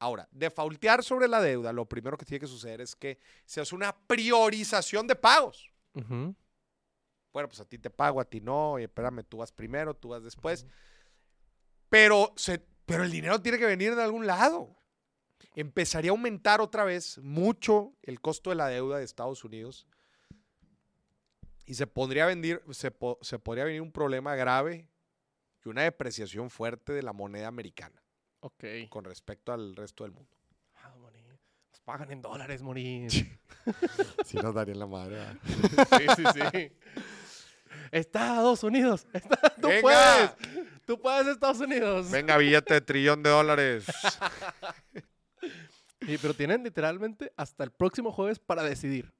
Speaker 1: Ahora, defaultear sobre la deuda, lo primero que tiene que suceder es que se hace una priorización de pagos. Bueno, pues a ti te pago, a ti no, oye, espérame, tú vas primero, tú vas después. Pero, se, pero el dinero tiene que venir de algún lado. Empezaría a aumentar otra vez mucho el costo de la deuda de Estados Unidos. Y se, podría venir, se, po- se podría venir un problema grave y una depreciación fuerte de la moneda americana
Speaker 2: Ok.
Speaker 1: con respecto al resto del mundo.
Speaker 2: Ah, Moni. Nos pagan en dólares, Moni.
Speaker 1: Sí nos daría la madre.
Speaker 2: Sí, sí, sí. Estados Unidos. Está- tú
Speaker 1: Venga.
Speaker 2: puedes. Tú puedes, Estados Unidos.
Speaker 1: Venga, billete de trillón de dólares.
Speaker 2: Sí, pero tienen literalmente hasta el próximo jueves para decidir.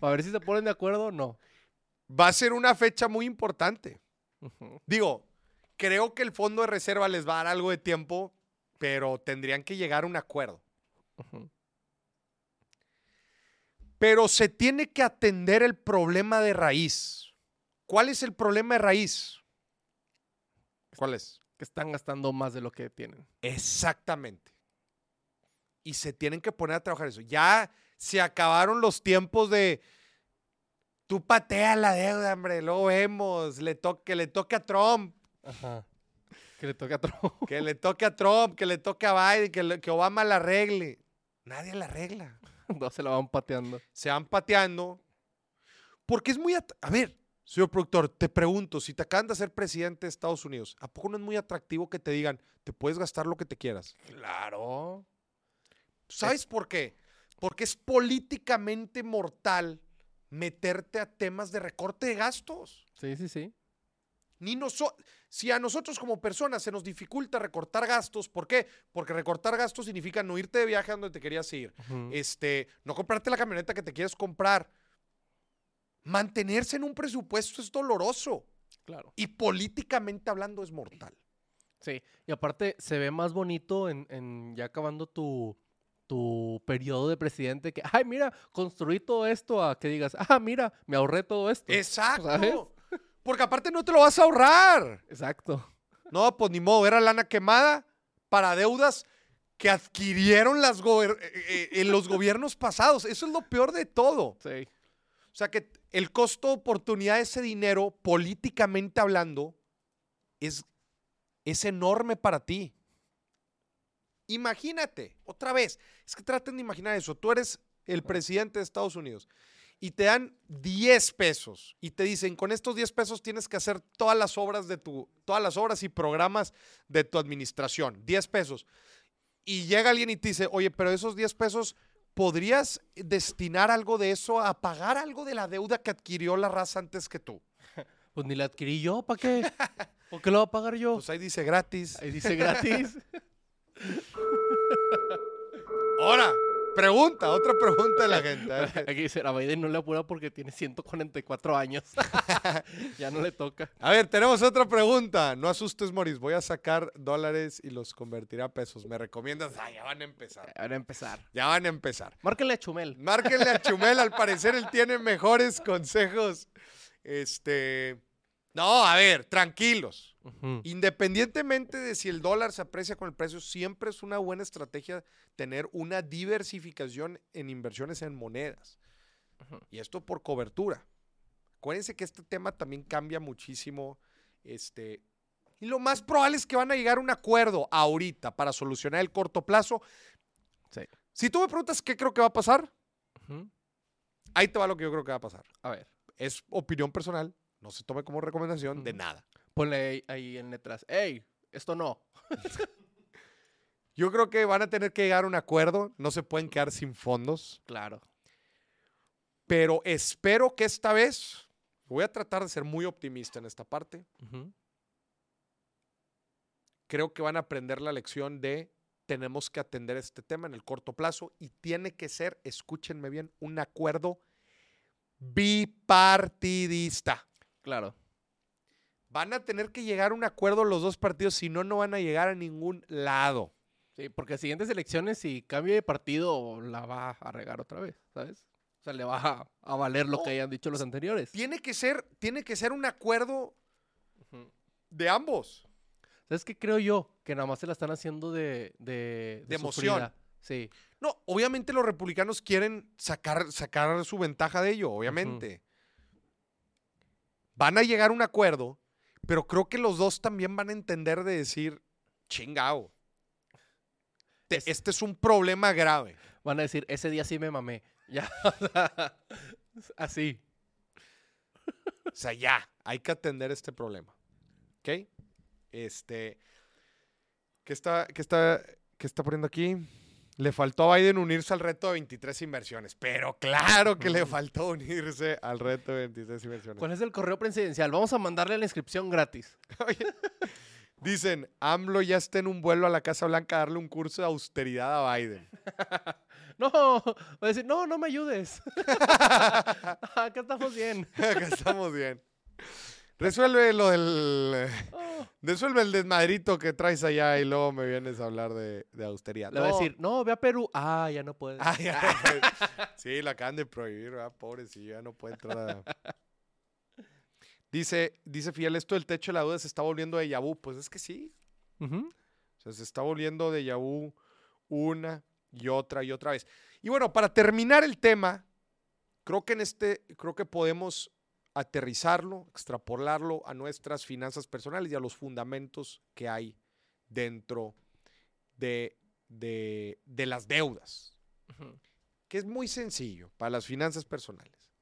Speaker 2: Para ver si se ponen de acuerdo o no.
Speaker 1: Va a ser una fecha muy importante. Digo, creo que el fondo de reserva les va a dar algo de tiempo, pero tendrían que llegar a un acuerdo. Pero se tiene que atender el problema de raíz. ¿Cuál es el problema de raíz? ¿Cuál es?
Speaker 2: Que están gastando más de lo que tienen.
Speaker 1: Exactamente. Y se tienen que poner a trabajar eso. Ya se acabaron los tiempos de tú patea la deuda, hombre, luego vemos, le to- que le toque a Trump.
Speaker 2: Ajá. Que le toque a Trump.
Speaker 1: Que le toque a Trump, que le toque a Biden, que, le- que Obama la arregle. Nadie la arregla.
Speaker 2: No se la van pateando.
Speaker 1: Se van pateando. Porque es muy... A ver, señor productor, te pregunto, si te acaban de ser presidente de Estados Unidos, ¿a poco no es muy atractivo que te digan, te puedes gastar lo que te quieras?
Speaker 2: Claro.
Speaker 1: ¿Sabes por qué? Porque es políticamente mortal meterte a temas de recorte de gastos.
Speaker 2: Sí, sí, sí.
Speaker 1: Ni noso- si a nosotros como personas se nos dificulta recortar gastos, ¿por qué? Porque recortar gastos significa no irte de viaje a donde te querías ir, este, no comprarte la camioneta que te quieres comprar. Mantenerse en un presupuesto es doloroso
Speaker 2: Claro.
Speaker 1: y políticamente hablando es mortal.
Speaker 2: Sí. Y aparte se ve más bonito en, en ya acabando tu, tu periodo de presidente que, ay, mira, construí todo esto a que digas, ah, mira, me ahorré todo esto.
Speaker 1: Exacto.
Speaker 2: ¿Sabes?
Speaker 1: Porque aparte no te lo vas a ahorrar.
Speaker 2: Exacto.
Speaker 1: No, pues ni modo, era lana quemada para deudas que adquirieron las gober- eh, eh, eh, los gobiernos pasados. Eso es lo peor de todo.
Speaker 2: Sí.
Speaker 1: O sea que el costo de oportunidad de ese dinero, políticamente hablando, es es enorme para ti. Imagínate, otra vez, es que traten de imaginar eso. Tú eres el presidente de Estados Unidos y te dan 10 pesos y te dicen, con estos 10 pesos tienes que hacer todas las obras de tu, todas las obras y programas de tu administración. 10 pesos. Y llega alguien y te dice, oye, pero esos 10 pesos, ¿podrías destinar algo de eso a pagar algo de la deuda que adquirió la raza antes que tú?
Speaker 2: Pues ni la adquirí yo, ¿para qué? ¿Por qué lo va a pagar yo?
Speaker 1: Pues ahí dice gratis.
Speaker 2: Ahí dice gratis.
Speaker 1: Ahora, pregunta, otra pregunta de la gente.
Speaker 2: Aquí dice, a Biden no le apura porque tiene 144 años. ya no le toca.
Speaker 1: A ver, tenemos otra pregunta. No asustes, Moris. Voy a sacar dólares y los convertiré a pesos. ¿Me recomiendas? Ah, ya van a empezar.
Speaker 2: A ver, a empezar.
Speaker 1: Ya van a empezar.
Speaker 2: Márquenle a Chumel.
Speaker 1: Márquenle a Chumel. Al parecer él tiene mejores consejos. Este. No, a ver, tranquilos. Independientemente de si el dólar se aprecia con el precio, siempre es una buena estrategia tener una diversificación en inversiones en monedas. Y esto por cobertura. Acuérdense que este tema también cambia muchísimo. Este, y lo más probable es que van a llegar a un acuerdo ahorita para solucionar el corto plazo.
Speaker 2: Sí.
Speaker 1: Si tú me preguntas qué creo que va a pasar, ahí te va lo que yo creo que va a pasar.
Speaker 2: A ver,
Speaker 1: Es opinión personal, no se tome como recomendación de nada.
Speaker 2: ponle ahí, ahí en letras. ¡Ey! Esto no.
Speaker 1: Yo creo que van a tener que llegar a un acuerdo, no se pueden quedar sin fondos,
Speaker 2: Claro.
Speaker 1: pero espero que esta vez, voy a tratar de ser muy optimista en esta parte,
Speaker 2: Ujú.
Speaker 1: creo que van a aprender la lección de tenemos que atender este tema en el corto plazo y tiene que ser, escúchenme bien, un acuerdo bipartidista.
Speaker 2: Claro.
Speaker 1: Van a tener que llegar a un acuerdo los dos partidos, si no, no van a llegar a ningún lado.
Speaker 2: Sí, porque siguientes elecciones, si cambia de partido, la va a regar otra vez, ¿sabes? O sea, le va a, a valer lo
Speaker 1: No,
Speaker 2: que hayan dicho los anteriores.
Speaker 1: Tiene que ser, tiene que ser un acuerdo de ambos.
Speaker 2: ¿Sabes qué creo yo? Que nada más se la están haciendo de... De,
Speaker 1: De emoción.
Speaker 2: Sí.
Speaker 1: No, obviamente los republicanos quieren sacar, sacar su ventaja de ello, obviamente. Van a llegar a un acuerdo, pero creo que los dos también van a entender de decir, chingao. te-
Speaker 2: Es-
Speaker 1: Este es un problema grave.
Speaker 2: Van a decir, ese día sí me mamé. Ya. o sea, Así.
Speaker 1: O sea, ya, hay que atender este problema. ¿Ok? Este. ¿Qué está, qué está, qué está poniendo aquí? Le faltó a Biden unirse al reto de 23 inversiones. Pero claro que le faltó unirse al reto de 23 inversiones.
Speaker 2: ¿Cuál es el correo presidencial? Vamos a mandarle la inscripción gratis.
Speaker 1: Oye, dicen, AMLO ya está en un vuelo a la Casa Blanca a darle un curso de austeridad a Biden.
Speaker 2: No, va a decir, no, no me ayudes. Acá estamos bien.
Speaker 1: Acá estamos bien. Resuelve lo del.
Speaker 2: Oh.
Speaker 1: Resuelve el desmadrito que traes allá y luego me vienes a hablar de, de austeridad.
Speaker 2: Le va a
Speaker 1: No.
Speaker 2: decir, no, ve a Perú. Ah, ya no puede.
Speaker 1: Ah, ya no puede. Sí, lo acaban de prohibir, ¿verdad? Pobrecillo, ya no puede entrar a- Dice, dice Fiel, esto del techo de la duda se está volviendo de Yabú. Pues es que sí. O sea, se está volviendo de Yahoo una y otra y otra vez. Y bueno, para terminar el tema, creo que en este, creo que podemos aterrizarlo, extrapolarlo a nuestras finanzas personales y a los fundamentos que hay dentro de, de, de las deudas, que es muy sencillo para las finanzas personales.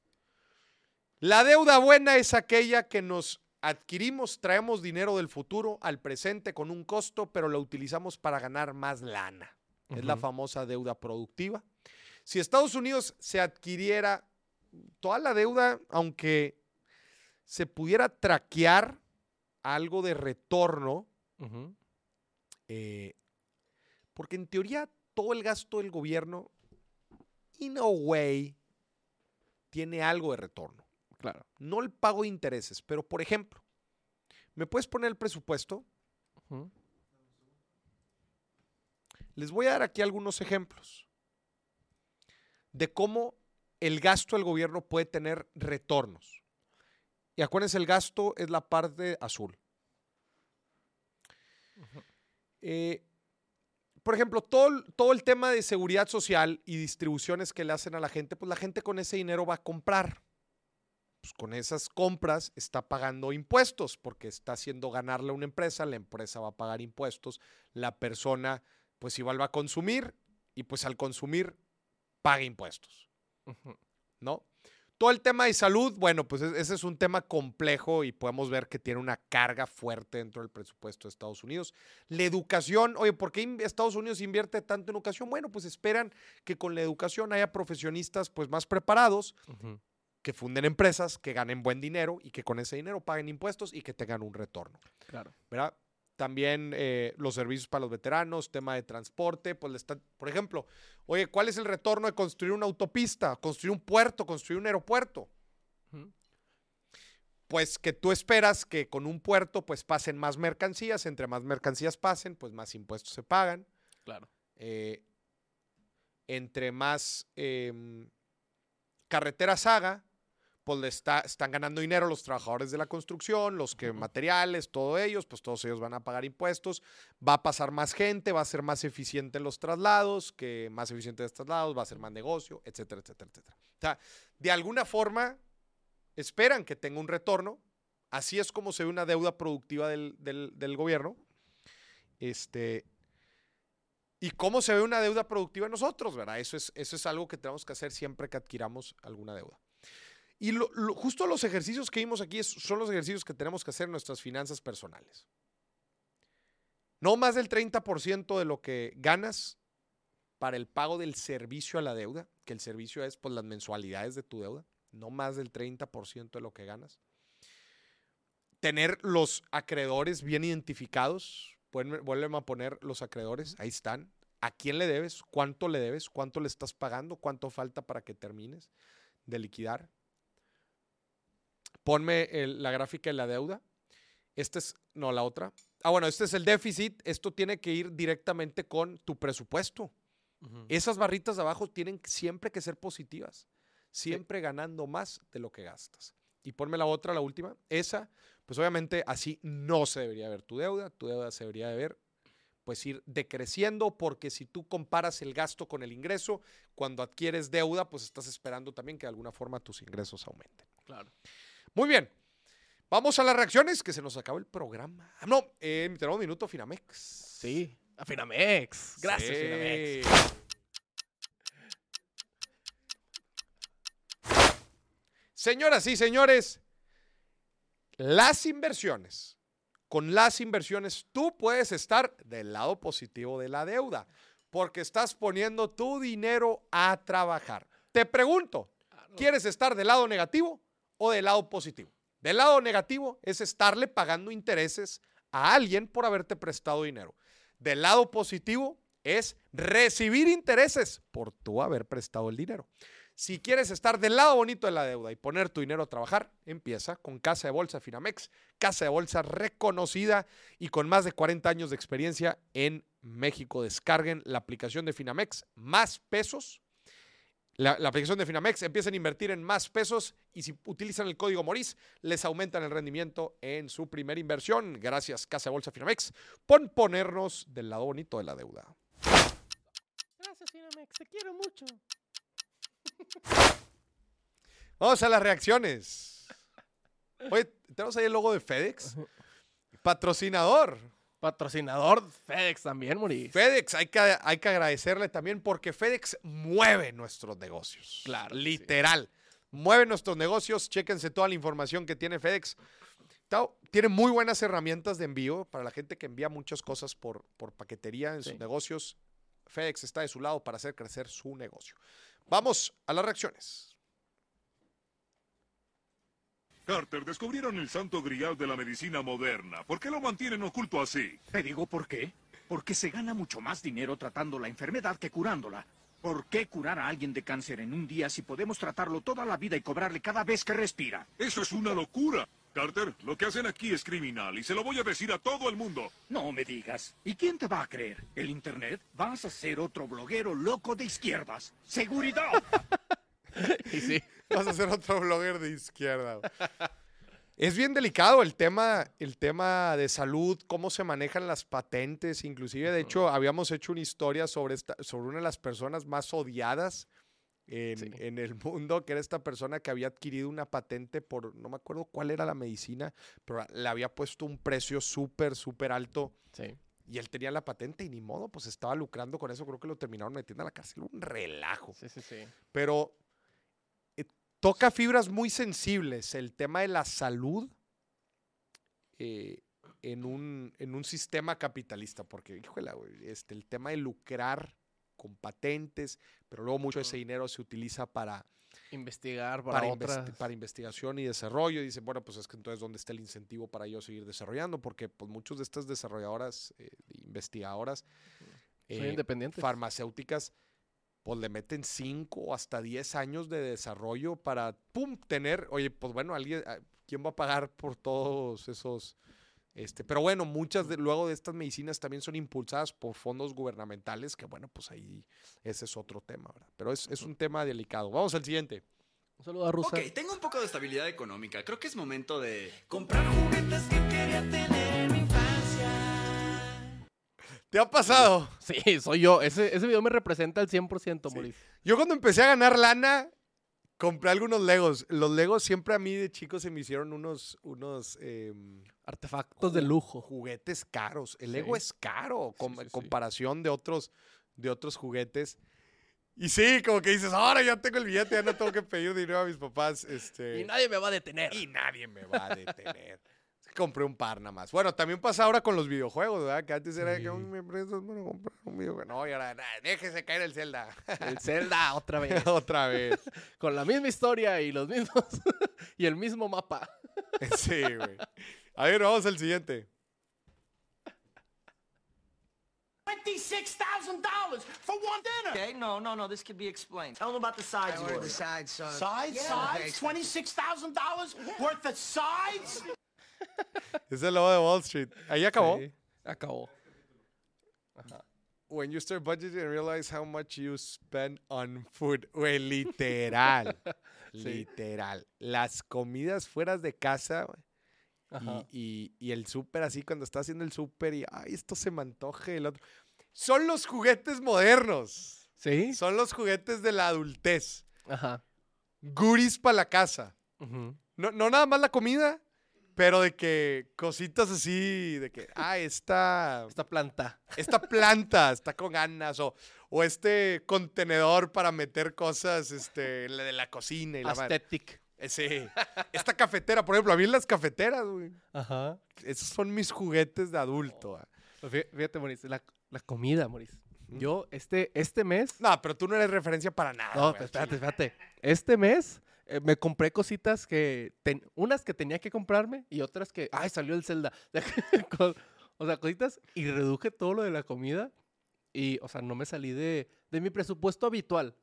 Speaker 1: La deuda buena es aquella que nos adquirimos, traemos dinero del futuro al presente con un costo, pero lo utilizamos para ganar más lana. Es la famosa deuda productiva. Si Estados Unidos se adquiriera toda la deuda, aunque se pudiera traquear algo de retorno, eh, porque en teoría todo el gasto del gobierno, in a way, tiene algo de retorno.
Speaker 2: Claro.
Speaker 1: No el pago de intereses, pero por ejemplo, ¿me puedes poner el presupuesto? Les voy a dar aquí algunos ejemplos de cómo el gasto del gobierno puede tener retornos. Y acuérdense, el gasto es la parte azul. Eh, por ejemplo, todo, el- todo el tema de seguridad social y distribuciones que le hacen a la gente, pues la gente con ese dinero va a comprar. pues con esas compras está pagando impuestos porque está haciendo ganarle a una empresa, la empresa va a pagar impuestos, la persona pues igual va a consumir y pues al consumir paga impuestos. ¿no? Todo el tema de salud, bueno, pues es- ese es un tema complejo y podemos ver que tiene una carga fuerte dentro del presupuesto de Estados Unidos. La educación, oye, ¿por qué Estados Unidos invierte tanto en educación? Bueno, pues esperan que con la educación haya profesionistas pues más preparados que funden empresas, que ganen buen dinero y que con ese dinero paguen impuestos y que tengan un retorno,
Speaker 2: Claro.
Speaker 1: ¿verdad? También eh, los servicios para los veteranos, tema de transporte, pues le están, por ejemplo, oye, ¿cuál es el retorno de construir una autopista, construir un puerto, construir un aeropuerto? Pues que tú esperas que con un puerto pues pasen más mercancías, entre más mercancías pasen, pues más impuestos se pagan.
Speaker 2: Claro.
Speaker 1: eh, entre más em, carreteras haga, pues le está, están ganando dinero los trabajadores de la construcción, los que materiales, todos ellos, pues todos ellos van a pagar impuestos, va a pasar más gente, va a ser más eficiente los traslados, que más eficiente los traslados, va a ser más negocio, etcétera, etcétera, etcétera. O sea, de alguna forma esperan que tenga un retorno, así es como se ve una deuda productiva del, del- del gobierno, este, y cómo se ve una deuda productiva en nosotros, ¿verdad? Eso es, eso es algo que tenemos que hacer siempre que adquiramos alguna deuda. Y lo- justo los ejercicios que vimos aquí son los ejercicios que tenemos que hacer en nuestras finanzas personales. No más del 30% de lo que ganas para el pago del servicio a la deuda, que el servicio es pues, las mensualidades de tu deuda, no más del 30% de lo que ganas. Tener los acreedores bien identificados, vuelven a poner los acreedores, ahí están. ¿A quién le debes? ¿Cuánto le debes? ¿Cuánto le estás pagando? ¿Cuánto falta para que termines de liquidar? Ponme el- la gráfica de la deuda. Esta es, no, la otra. Ah, bueno, este es el déficit. Esto tiene que ir directamente con tu presupuesto. Esas barritas de abajo tienen siempre que ser positivas. Siempre ganando más de lo que gastas. Y ponme la otra, la última. Esa, pues obviamente así no se debería ver tu deuda. Tu deuda se debería de ver, pues ir decreciendo, porque si tú comparas el gasto con el ingreso, cuando adquieres deuda, pues estás esperando también que de alguna forma tus ingresos aumenten.
Speaker 2: Claro.
Speaker 1: Muy bien. Vamos a las reacciones, que se nos acabó el programa. Ah, no, eh, tenemos un minuto Finamex.
Speaker 2: Sí. A Finamex. Gracias,
Speaker 1: Sí.
Speaker 2: Finamex.
Speaker 1: Señoras y señores, las inversiones, con las inversiones tú puedes estar del lado positivo de la deuda, porque estás poniendo tu dinero a trabajar. Te pregunto, ¿quieres estar del lado negativo o del lado positivo? Del lado negativo es estarle pagando intereses a alguien por haberte prestado dinero. Del lado positivo es recibir intereses por tú haber prestado el dinero. Si quieres estar del lado bonito de la deuda y poner tu dinero a trabajar, empieza con Casa de Bolsa Finamex, casa de bolsa reconocida y con más de 40 años de experiencia en México. Descarguen la aplicación de Finamex, más pesos. La, la aplicación de Finamex, empiecen a invertir en más pesos y si utilizan el código Moris, les aumentan el rendimiento en su primera inversión. Gracias, Casa Bolsa Finamex, por ponernos del lado bonito de la deuda.
Speaker 2: Gracias, Finamex. Te quiero mucho.
Speaker 1: Vamos a las reacciones. Oye, tenemos ahí el logo de FedEx. Patrocinador.
Speaker 2: Patrocinador FedEx también, Moris.
Speaker 1: FedEx, hay que, hay que agradecerle también porque FedEx mueve nuestros negocios.
Speaker 2: Claro sí.
Speaker 1: Literal. Mueve nuestros negocios. Chéquense toda la información que tiene FedEx. Tiene muy buenas herramientas de envío para la gente que envía muchas cosas por, por paquetería en sus negocios. FedEx está de su lado para hacer crecer su negocio. Vamos a las reacciones.
Speaker 3: Carter, descubrieron el santo grial de la medicina moderna. ¿Por qué lo mantienen oculto así?
Speaker 4: Te digo por qué. Porque se gana mucho más dinero tratando la enfermedad que curándola. ¿Por qué curar a alguien de cáncer en un día si podemos tratarlo toda la vida y cobrarle cada vez que respira?
Speaker 3: Eso es una locura. Carter, lo que hacen aquí es criminal y se lo voy a decir a todo el mundo.
Speaker 4: No me digas. ¿Y quién te va a creer? ¿El Internet? Vas a ser otro bloguero loco de izquierdas. ¡Seguridad!
Speaker 2: Y sí.
Speaker 1: Vas a ser otro blogger de izquierda. Es bien delicado el tema, el tema de salud, cómo se manejan las patentes. Inclusive, de hecho, habíamos hecho una historia sobre, esta, sobre una de las personas más odiadas en,
Speaker 2: Sí.
Speaker 1: en el mundo, que era esta persona que había adquirido una patente por, no me acuerdo cuál era la medicina, pero le había puesto un precio súper, súper alto.
Speaker 2: Sí.
Speaker 1: Y él tenía la patente y ni modo, pues estaba lucrando con eso. Creo que lo terminaron metiendo a la cárcel. Un relajo.
Speaker 2: Sí, sí, sí.
Speaker 1: Pero toca fibras muy sensibles. El tema de la salud eh, en, un, en un sistema capitalista. Porque, híjole, este, el tema de lucrar con patentes, pero luego mucho de ese dinero se utiliza para,
Speaker 2: Investigar para,
Speaker 1: para, investi-
Speaker 2: otras.
Speaker 1: para investigación y desarrollo. Y dicen, bueno, pues es que entonces, ¿dónde está el incentivo para yo seguir desarrollando? Porque pues, muchos de estas desarrolladoras, eh, investigadoras,
Speaker 2: Son
Speaker 1: eh,
Speaker 2: independientes.
Speaker 1: farmacéuticas, pues le meten 5 o hasta 10 años de desarrollo para, pum, tener, oye, pues bueno, alguien, ah, ¿quién va a pagar por todos esos? Este, pero bueno, muchas de, luego de estas medicinas también son impulsadas por fondos gubernamentales, que bueno, pues ahí ese es otro tema, ¿verdad? Pero es, es un tema delicado. Vamos al siguiente.
Speaker 2: Un saludo a Rusa.
Speaker 5: Ok, tengo un poco de estabilidad económica. Creo que es momento de
Speaker 6: Comprar juguetes que quería tener en mi.
Speaker 1: ¿Te ha pasado?
Speaker 2: Sí, soy yo. Ese, ese video me representa al 100%,
Speaker 1: Sí. Yo cuando empecé a ganar lana, compré algunos Legos. Los Legos siempre a mí de chico se me hicieron unos, unos em,
Speaker 2: Artefactos de lujo.
Speaker 1: juguetes caros. El Lego
Speaker 2: Sí.
Speaker 1: es caro com-
Speaker 2: sí.
Speaker 1: comparación de otros, de otros juguetes. Y sí, como que dices, ahora ya tengo el billete, ya no tengo que pedir dinero a mis papás. Este,
Speaker 2: Y nadie me va a detener.
Speaker 1: y nadie me va a detener. Compré un par nada más. Bueno, también pasa ahora con los videojuegos, ¿verdad? Que antes era que
Speaker 2: Sí.
Speaker 1: "Uy, me prestas para comprar un videojuego. No, y ahora, "Nah, déjese caer el Zelda.
Speaker 2: El Zelda otra vez.
Speaker 1: Otra vez.
Speaker 2: Con la misma historia y los mismos. y el mismo mapa.
Speaker 1: Sí, güey. A ver, vamos al siguiente.
Speaker 6: $26,000 for one dinner.
Speaker 7: Okay, no, no, no. This could be explained. Tell them about the sides you ordered.
Speaker 8: sides, son.
Speaker 6: Sides, sides, $26,000 worth of sides?
Speaker 1: Es el logo de Wall Street. Ahí acabó.
Speaker 2: Sí, acabó.
Speaker 1: When you start budgeting and realize how much you spend on food. Güey, literal. Literal. Las comidas fuera de casa güey,
Speaker 2: Ajá.
Speaker 1: y, y- y el súper así cuando está haciendo el súper y, ay, esto se me antoje. El otro. Son los juguetes modernos.
Speaker 2: ¿Sí?
Speaker 1: Son los juguetes de la adultez.
Speaker 2: Ajá.
Speaker 1: Guris para la casa. No, no nada más la comida, pero de que cositas así, de que, ah, esta,
Speaker 2: Esta planta.
Speaker 1: esta planta está con ganas, o, o este contenedor para meter cosas este, la de la cocina y la madre.
Speaker 2: Aesthetic.
Speaker 1: Eh, Sí. Esta cafetera, por ejemplo, a mí las cafeteras, güey.
Speaker 2: Ajá.
Speaker 1: Esos son mis juguetes de adulto. ah.
Speaker 2: Pues fí- Fíjate, Maurice, la, la comida, Maurice. Yo, este, este mes.
Speaker 1: No, pero tú no eres referencia para nada.
Speaker 2: No,
Speaker 1: güey,
Speaker 2: pues espérate, espérate. Este mes eh, me compré cositas que. ten- unas que tenía que comprarme y otras que. ¡Ay, salió el Zelda! O sea, cositas y reduje todo lo de la comida. Y, o sea, no me salí de, de mi presupuesto habitual.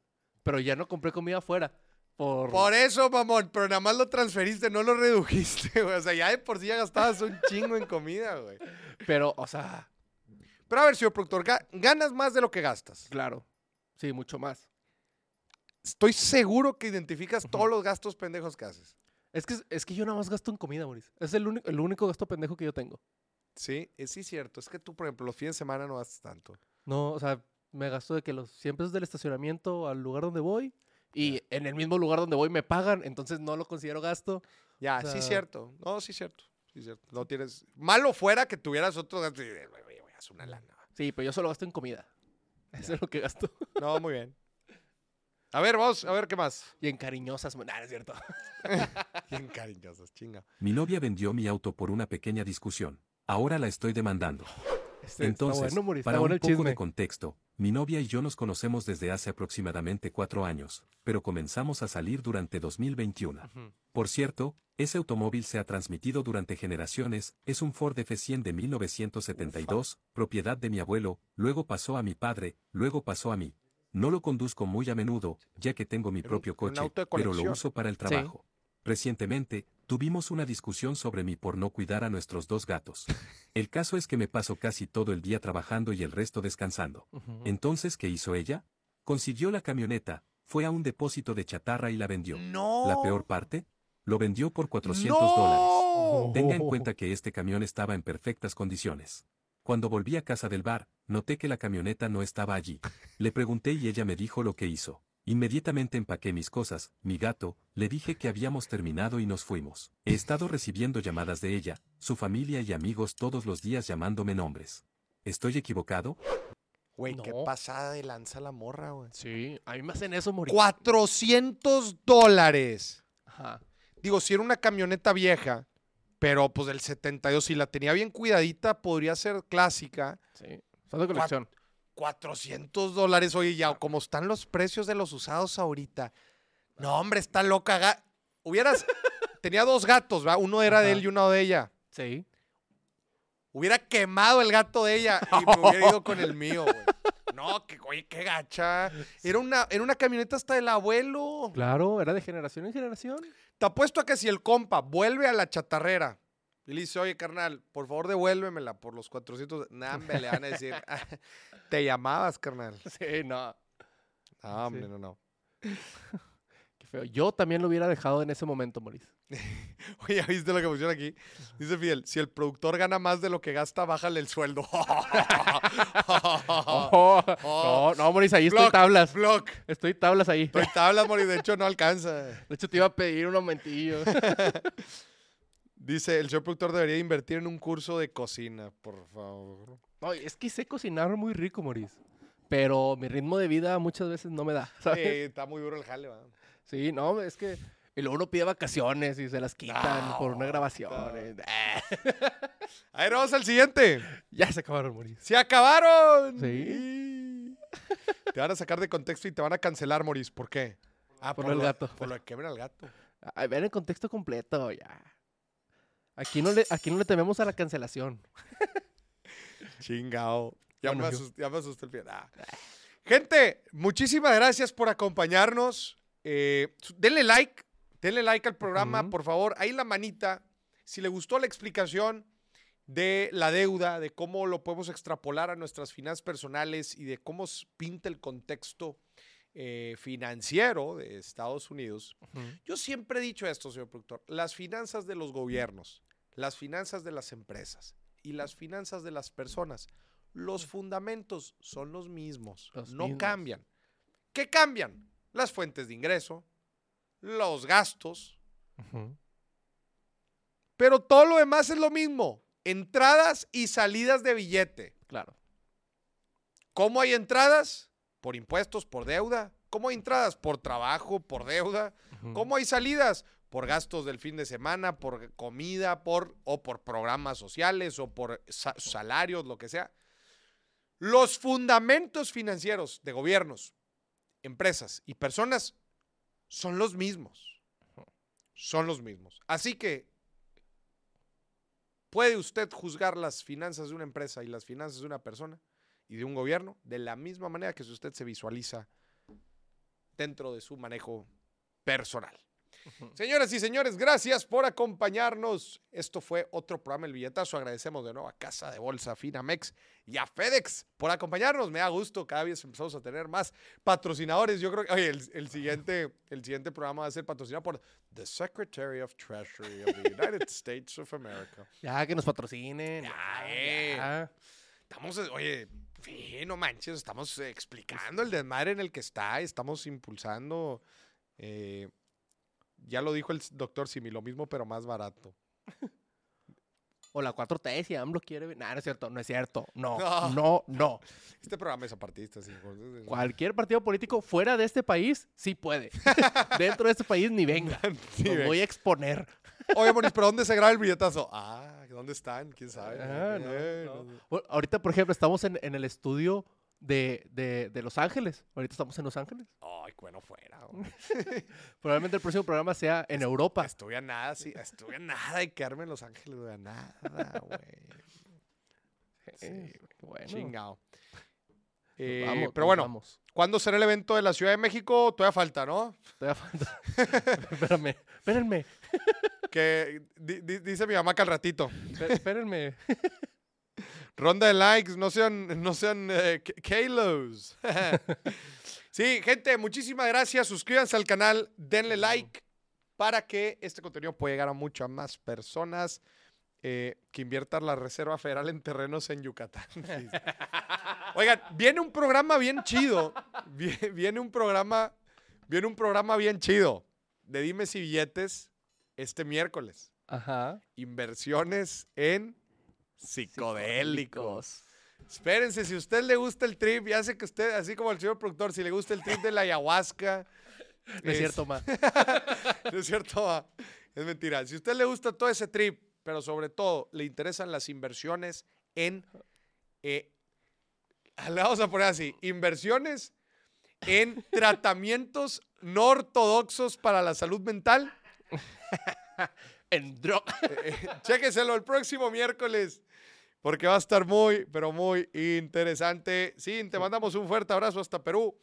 Speaker 2: Pero ya no compré comida afuera. Por.
Speaker 1: Por eso, mamón, pero nada más lo transferiste, no lo redujiste, güey. O sea, ya de por sí ya gastabas un chingo en comida, güey.
Speaker 2: Pero, o sea,
Speaker 1: Pero a ver, señor productor, ga- ganas más de lo que gastas.
Speaker 2: claro. Sí, mucho más.
Speaker 1: Estoy seguro que identificas todos los gastos pendejos que haces.
Speaker 2: Es que, es que yo nada más gasto en comida, Maurice. Es el único, el único gasto pendejo que yo tengo.
Speaker 1: Sí, es sí cierto. Es que tú, por ejemplo, los fines de semana no gastas tanto.
Speaker 2: No, o sea, me gasto de que los 100 pesos del estacionamiento al lugar donde voy y en el mismo lugar donde voy me pagan, entonces no lo considero gasto.
Speaker 1: Ya,
Speaker 2: O
Speaker 1: sí cierto. No, sí cierto. Sí cierto. No tienes... Malo fuera que tuvieras otros gastos. y, güey, güey, güey, haz una lana.
Speaker 2: Sí, pero yo solo gasto en comida. Eso es lo que gasto.
Speaker 1: No, muy bien. A ver, vamos, a ver qué más.
Speaker 2: Y en cariñosas, nah, no es cierto.
Speaker 1: Bien cariñosos, chinga.
Speaker 9: Mi novia vendió mi auto por una pequeña discusión. Ahora la estoy demandando.
Speaker 2: Este,
Speaker 9: Entonces,
Speaker 2: bueno, Maurice,
Speaker 9: para
Speaker 2: bueno
Speaker 9: un poco
Speaker 2: chisme.
Speaker 9: de contexto, mi novia y yo nos conocemos desde hace aproximadamente cuatro años, pero comenzamos a salir durante 2021.
Speaker 2: Ujú.
Speaker 9: Por cierto, ese automóvil se ha transmitido durante generaciones, es un Ford F100 de 1972, propiedad de mi abuelo, luego pasó a mi padre, luego pasó a mí. No lo conduzco muy a menudo, ya que tengo mi propio coche, pero lo uso para el trabajo. Recientemente, tuvimos una discusión sobre mí por no cuidar a nuestros dos gatos. El caso es que me paso casi todo el día trabajando y el resto descansando. Entonces, ¿qué hizo ella? Consiguió la camioneta, fue a un depósito de chatarra y la vendió.
Speaker 1: No.
Speaker 9: La peor parte, lo vendió por 400 dólares.
Speaker 1: ¡No!
Speaker 9: Tenga en cuenta que este camión estaba en perfectas condiciones. Cuando volví a casa del bar, noté que la camioneta no estaba allí. Le pregunté y ella me dijo lo que hizo. Inmediatamente empaqué mis cosas, mi gato, le dije que habíamos terminado y nos fuimos. He estado recibiendo llamadas de ella, su familia y amigos todos los días llamándome nombres. ¿Estoy equivocado?
Speaker 1: Güey, qué pasada de lanza la morra, güey.
Speaker 2: Sí, a mí me hacen eso morir.
Speaker 1: 400 dólares.
Speaker 2: Ajá.
Speaker 1: Digo, si era una camioneta vieja, pero pues del 72, si la tenía bien cuidadita, podría ser clásica.
Speaker 2: Sí. Son de colección.
Speaker 1: 400 dólares, oye, ya, como están los precios de los usados ahorita. No, hombre, está loca. Hubieras. tenía dos gatos, ¿va? Uno era de él y uno de ella.
Speaker 2: Sí.
Speaker 1: Hubiera quemado el gato de ella y me hubiera ido con el mío, güey. No, que, oye, qué gacha. Era una, era una camioneta hasta del abuelo.
Speaker 2: Claro, era de generación en generación.
Speaker 1: Te apuesto a que si el compa vuelve a la chatarrera y le dice, oye, carnal, por favor devuélvemela por los 400. Nah, hombre, le van a decir, "Ah, te llamabas, carnal.
Speaker 2: Sí, no.
Speaker 1: No, hombre,
Speaker 2: Sí.
Speaker 1: no, no.
Speaker 2: Qué feo. Yo también lo hubiera dejado en ese momento, Maurice.
Speaker 1: Oye, ¿ya viste lo que pusieron aquí? Dice Fidel, si el productor gana más de lo que gasta, bájale el sueldo.
Speaker 2: Oh, no, no, Maurice, ahí estoy
Speaker 1: Block,
Speaker 2: tablas.
Speaker 1: Block.
Speaker 2: Estoy tablas ahí.
Speaker 1: Estoy tablas, Mori, de hecho no alcanza.
Speaker 2: De hecho, te iba a pedir un aumentillo.
Speaker 1: Dice, el señor productor debería invertir en un curso de cocina, por favor.
Speaker 2: No, es que sé cocinar muy rico, Maurice. Pero mi ritmo de vida muchas veces no me da, ¿sabes?
Speaker 1: Eh, está muy duro el jale, va.
Speaker 2: Sí, no, es que... Y luego uno pide vacaciones y se las quitan por una grabación.
Speaker 1: no.
Speaker 2: eh.
Speaker 1: A ver, vamos al siguiente.
Speaker 2: Ya se acabaron, Maurice.
Speaker 1: ¡Se acabaron!
Speaker 2: Sí.
Speaker 1: Te van a sacar de contexto y te van a cancelar, Moris. ¿Por qué? Ah,
Speaker 2: Por el
Speaker 1: lo-
Speaker 2: gato.
Speaker 1: Por lo que quebra al gato.
Speaker 2: Ay, ver el contexto completo, ya. Aquí no le, aquí no le tememos a la cancelación.
Speaker 1: Chingao. Ya,
Speaker 2: Bueno,
Speaker 1: me asusté, ya me asusté el pie. Ah. Gente, muchísimas gracias por acompañarnos. Eh, denle like, denle like al programa, por favor. Ahí la manita. Si le gustó la explicación de la deuda, de cómo lo podemos extrapolar a nuestras finanzas personales y de cómo pinta el contexto eh, financiero de Estados Unidos, yo siempre he dicho esto, señor productor, las finanzas de los gobiernos, las finanzas de las empresas y las finanzas de las personas, los fundamentos son los mismos,
Speaker 2: Los
Speaker 1: no
Speaker 2: mismos.
Speaker 1: cambian. ¿Qué cambian? Las fuentes de ingreso, los gastos, pero todo lo demás es lo mismo, entradas y salidas de billete.
Speaker 2: Claro.
Speaker 1: ¿Cómo hay entradas? Por impuestos, por deuda. ¿Cómo hay entradas? Por trabajo, por deuda. ¿Cómo hay salidas? Por gastos del fin de semana, por comida, por o por programas sociales o por sa- salarios, lo que sea. Los fundamentos financieros de gobiernos, empresas y personas son los mismos. Son los mismos. Así que puede usted juzgar las finanzas de una empresa y las finanzas de una persona y de un gobierno de la misma manera que si usted se visualiza dentro de su manejo personal. Señoras y señores, gracias por acompañarnos. Esto fue otro programa El Billetazo. Agradecemos de nuevo a Casa de Bolsa Finamex y a FedEx por acompañarnos. Me da gusto, cada vez empezamos a tener más patrocinadores. Yo creo que oye, el, el siguiente, el siguiente programa va a ser patrocinado por The Secretary of Treasury of the United States of America.
Speaker 2: Ya, que nos patrocinen.
Speaker 1: Ya, eh.
Speaker 2: ya.
Speaker 1: Estamos, oye, sí, no manches, estamos explicando el desmadre en el que está, estamos impulsando. eh, ya lo dijo el doctor Simi, lo mismo pero más barato.
Speaker 2: O la 4T, si AMLO quiere... Nah, no es cierto, no es cierto. No,
Speaker 1: No.
Speaker 2: no, no.
Speaker 1: Este programa es apartista, sí.
Speaker 2: Cualquier partido político fuera de este país, sí puede. Dentro de este país, ni venga.
Speaker 1: Sí,
Speaker 2: Los voy a exponer.
Speaker 1: Oye, Moris, ¿pero dónde se graba el billetazo? Ah, ¿dónde están? ¿Quién sabe?
Speaker 2: Ah, no, no. ahorita, por ejemplo, estamos en, en el estudio de, de- de Los Ángeles. Ahorita estamos en Los Ángeles.
Speaker 1: Ay, bueno fuera.
Speaker 2: Probablemente el próximo programa sea en Europa.
Speaker 1: Estuve a nada, sí, estuve a nada de quedarme en Los Ángeles, güey, a nada, güey. Sí,
Speaker 2: bueno,
Speaker 1: Chingao.
Speaker 2: nos
Speaker 1: Eh,
Speaker 2: vamos,
Speaker 1: pero bueno,
Speaker 2: vamos.
Speaker 1: ¿cuándo será el evento de la Ciudad de México? Todavía falta, ¿no?
Speaker 2: Todavía falta. Espérame, espérenme,
Speaker 1: Que di- di- dice mi mamá que al ratito.
Speaker 2: espé- espérenme.
Speaker 1: Ronda de likes, no sean, no sean eh, Kalos. sí, gente, muchísimas gracias. Suscríbanse al canal, denle like para que este contenido pueda llegar a muchas más personas. eh, que inviertan la Reserva Federal en terrenos en Yucatán. Oigan, viene un programa bien chido. Vie- Viene un programa Viene un programa bien chido de Dimes y Billetes este miércoles.
Speaker 2: Ajá.
Speaker 1: Inversiones en psicodélicos. Espérense, si a usted le gusta el trip, ya sé que usted, así como el señor productor, si le gusta el trip de la ayahuasca.
Speaker 2: No es cierto, ma.
Speaker 1: no es cierto, ma. es mentira. Si a usted le gusta todo ese trip, pero sobre todo le interesan las inversiones en. eh, le vamos a poner así: inversiones en tratamientos no ortodoxos para la salud mental.
Speaker 2: En droga.
Speaker 1: Eh, Chéqueselo el próximo miércoles. Porque va a estar muy, pero muy interesante. Sí, te mandamos un fuerte abrazo hasta Perú.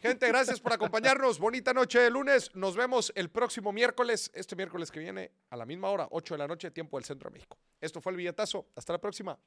Speaker 1: Gente, gracias por acompañarnos. Bonita noche de lunes. Nos vemos el próximo miércoles, este miércoles que viene, a la misma hora, 8 de la noche, tiempo del Centro de México. Esto fue el billetazo. Hasta la próxima.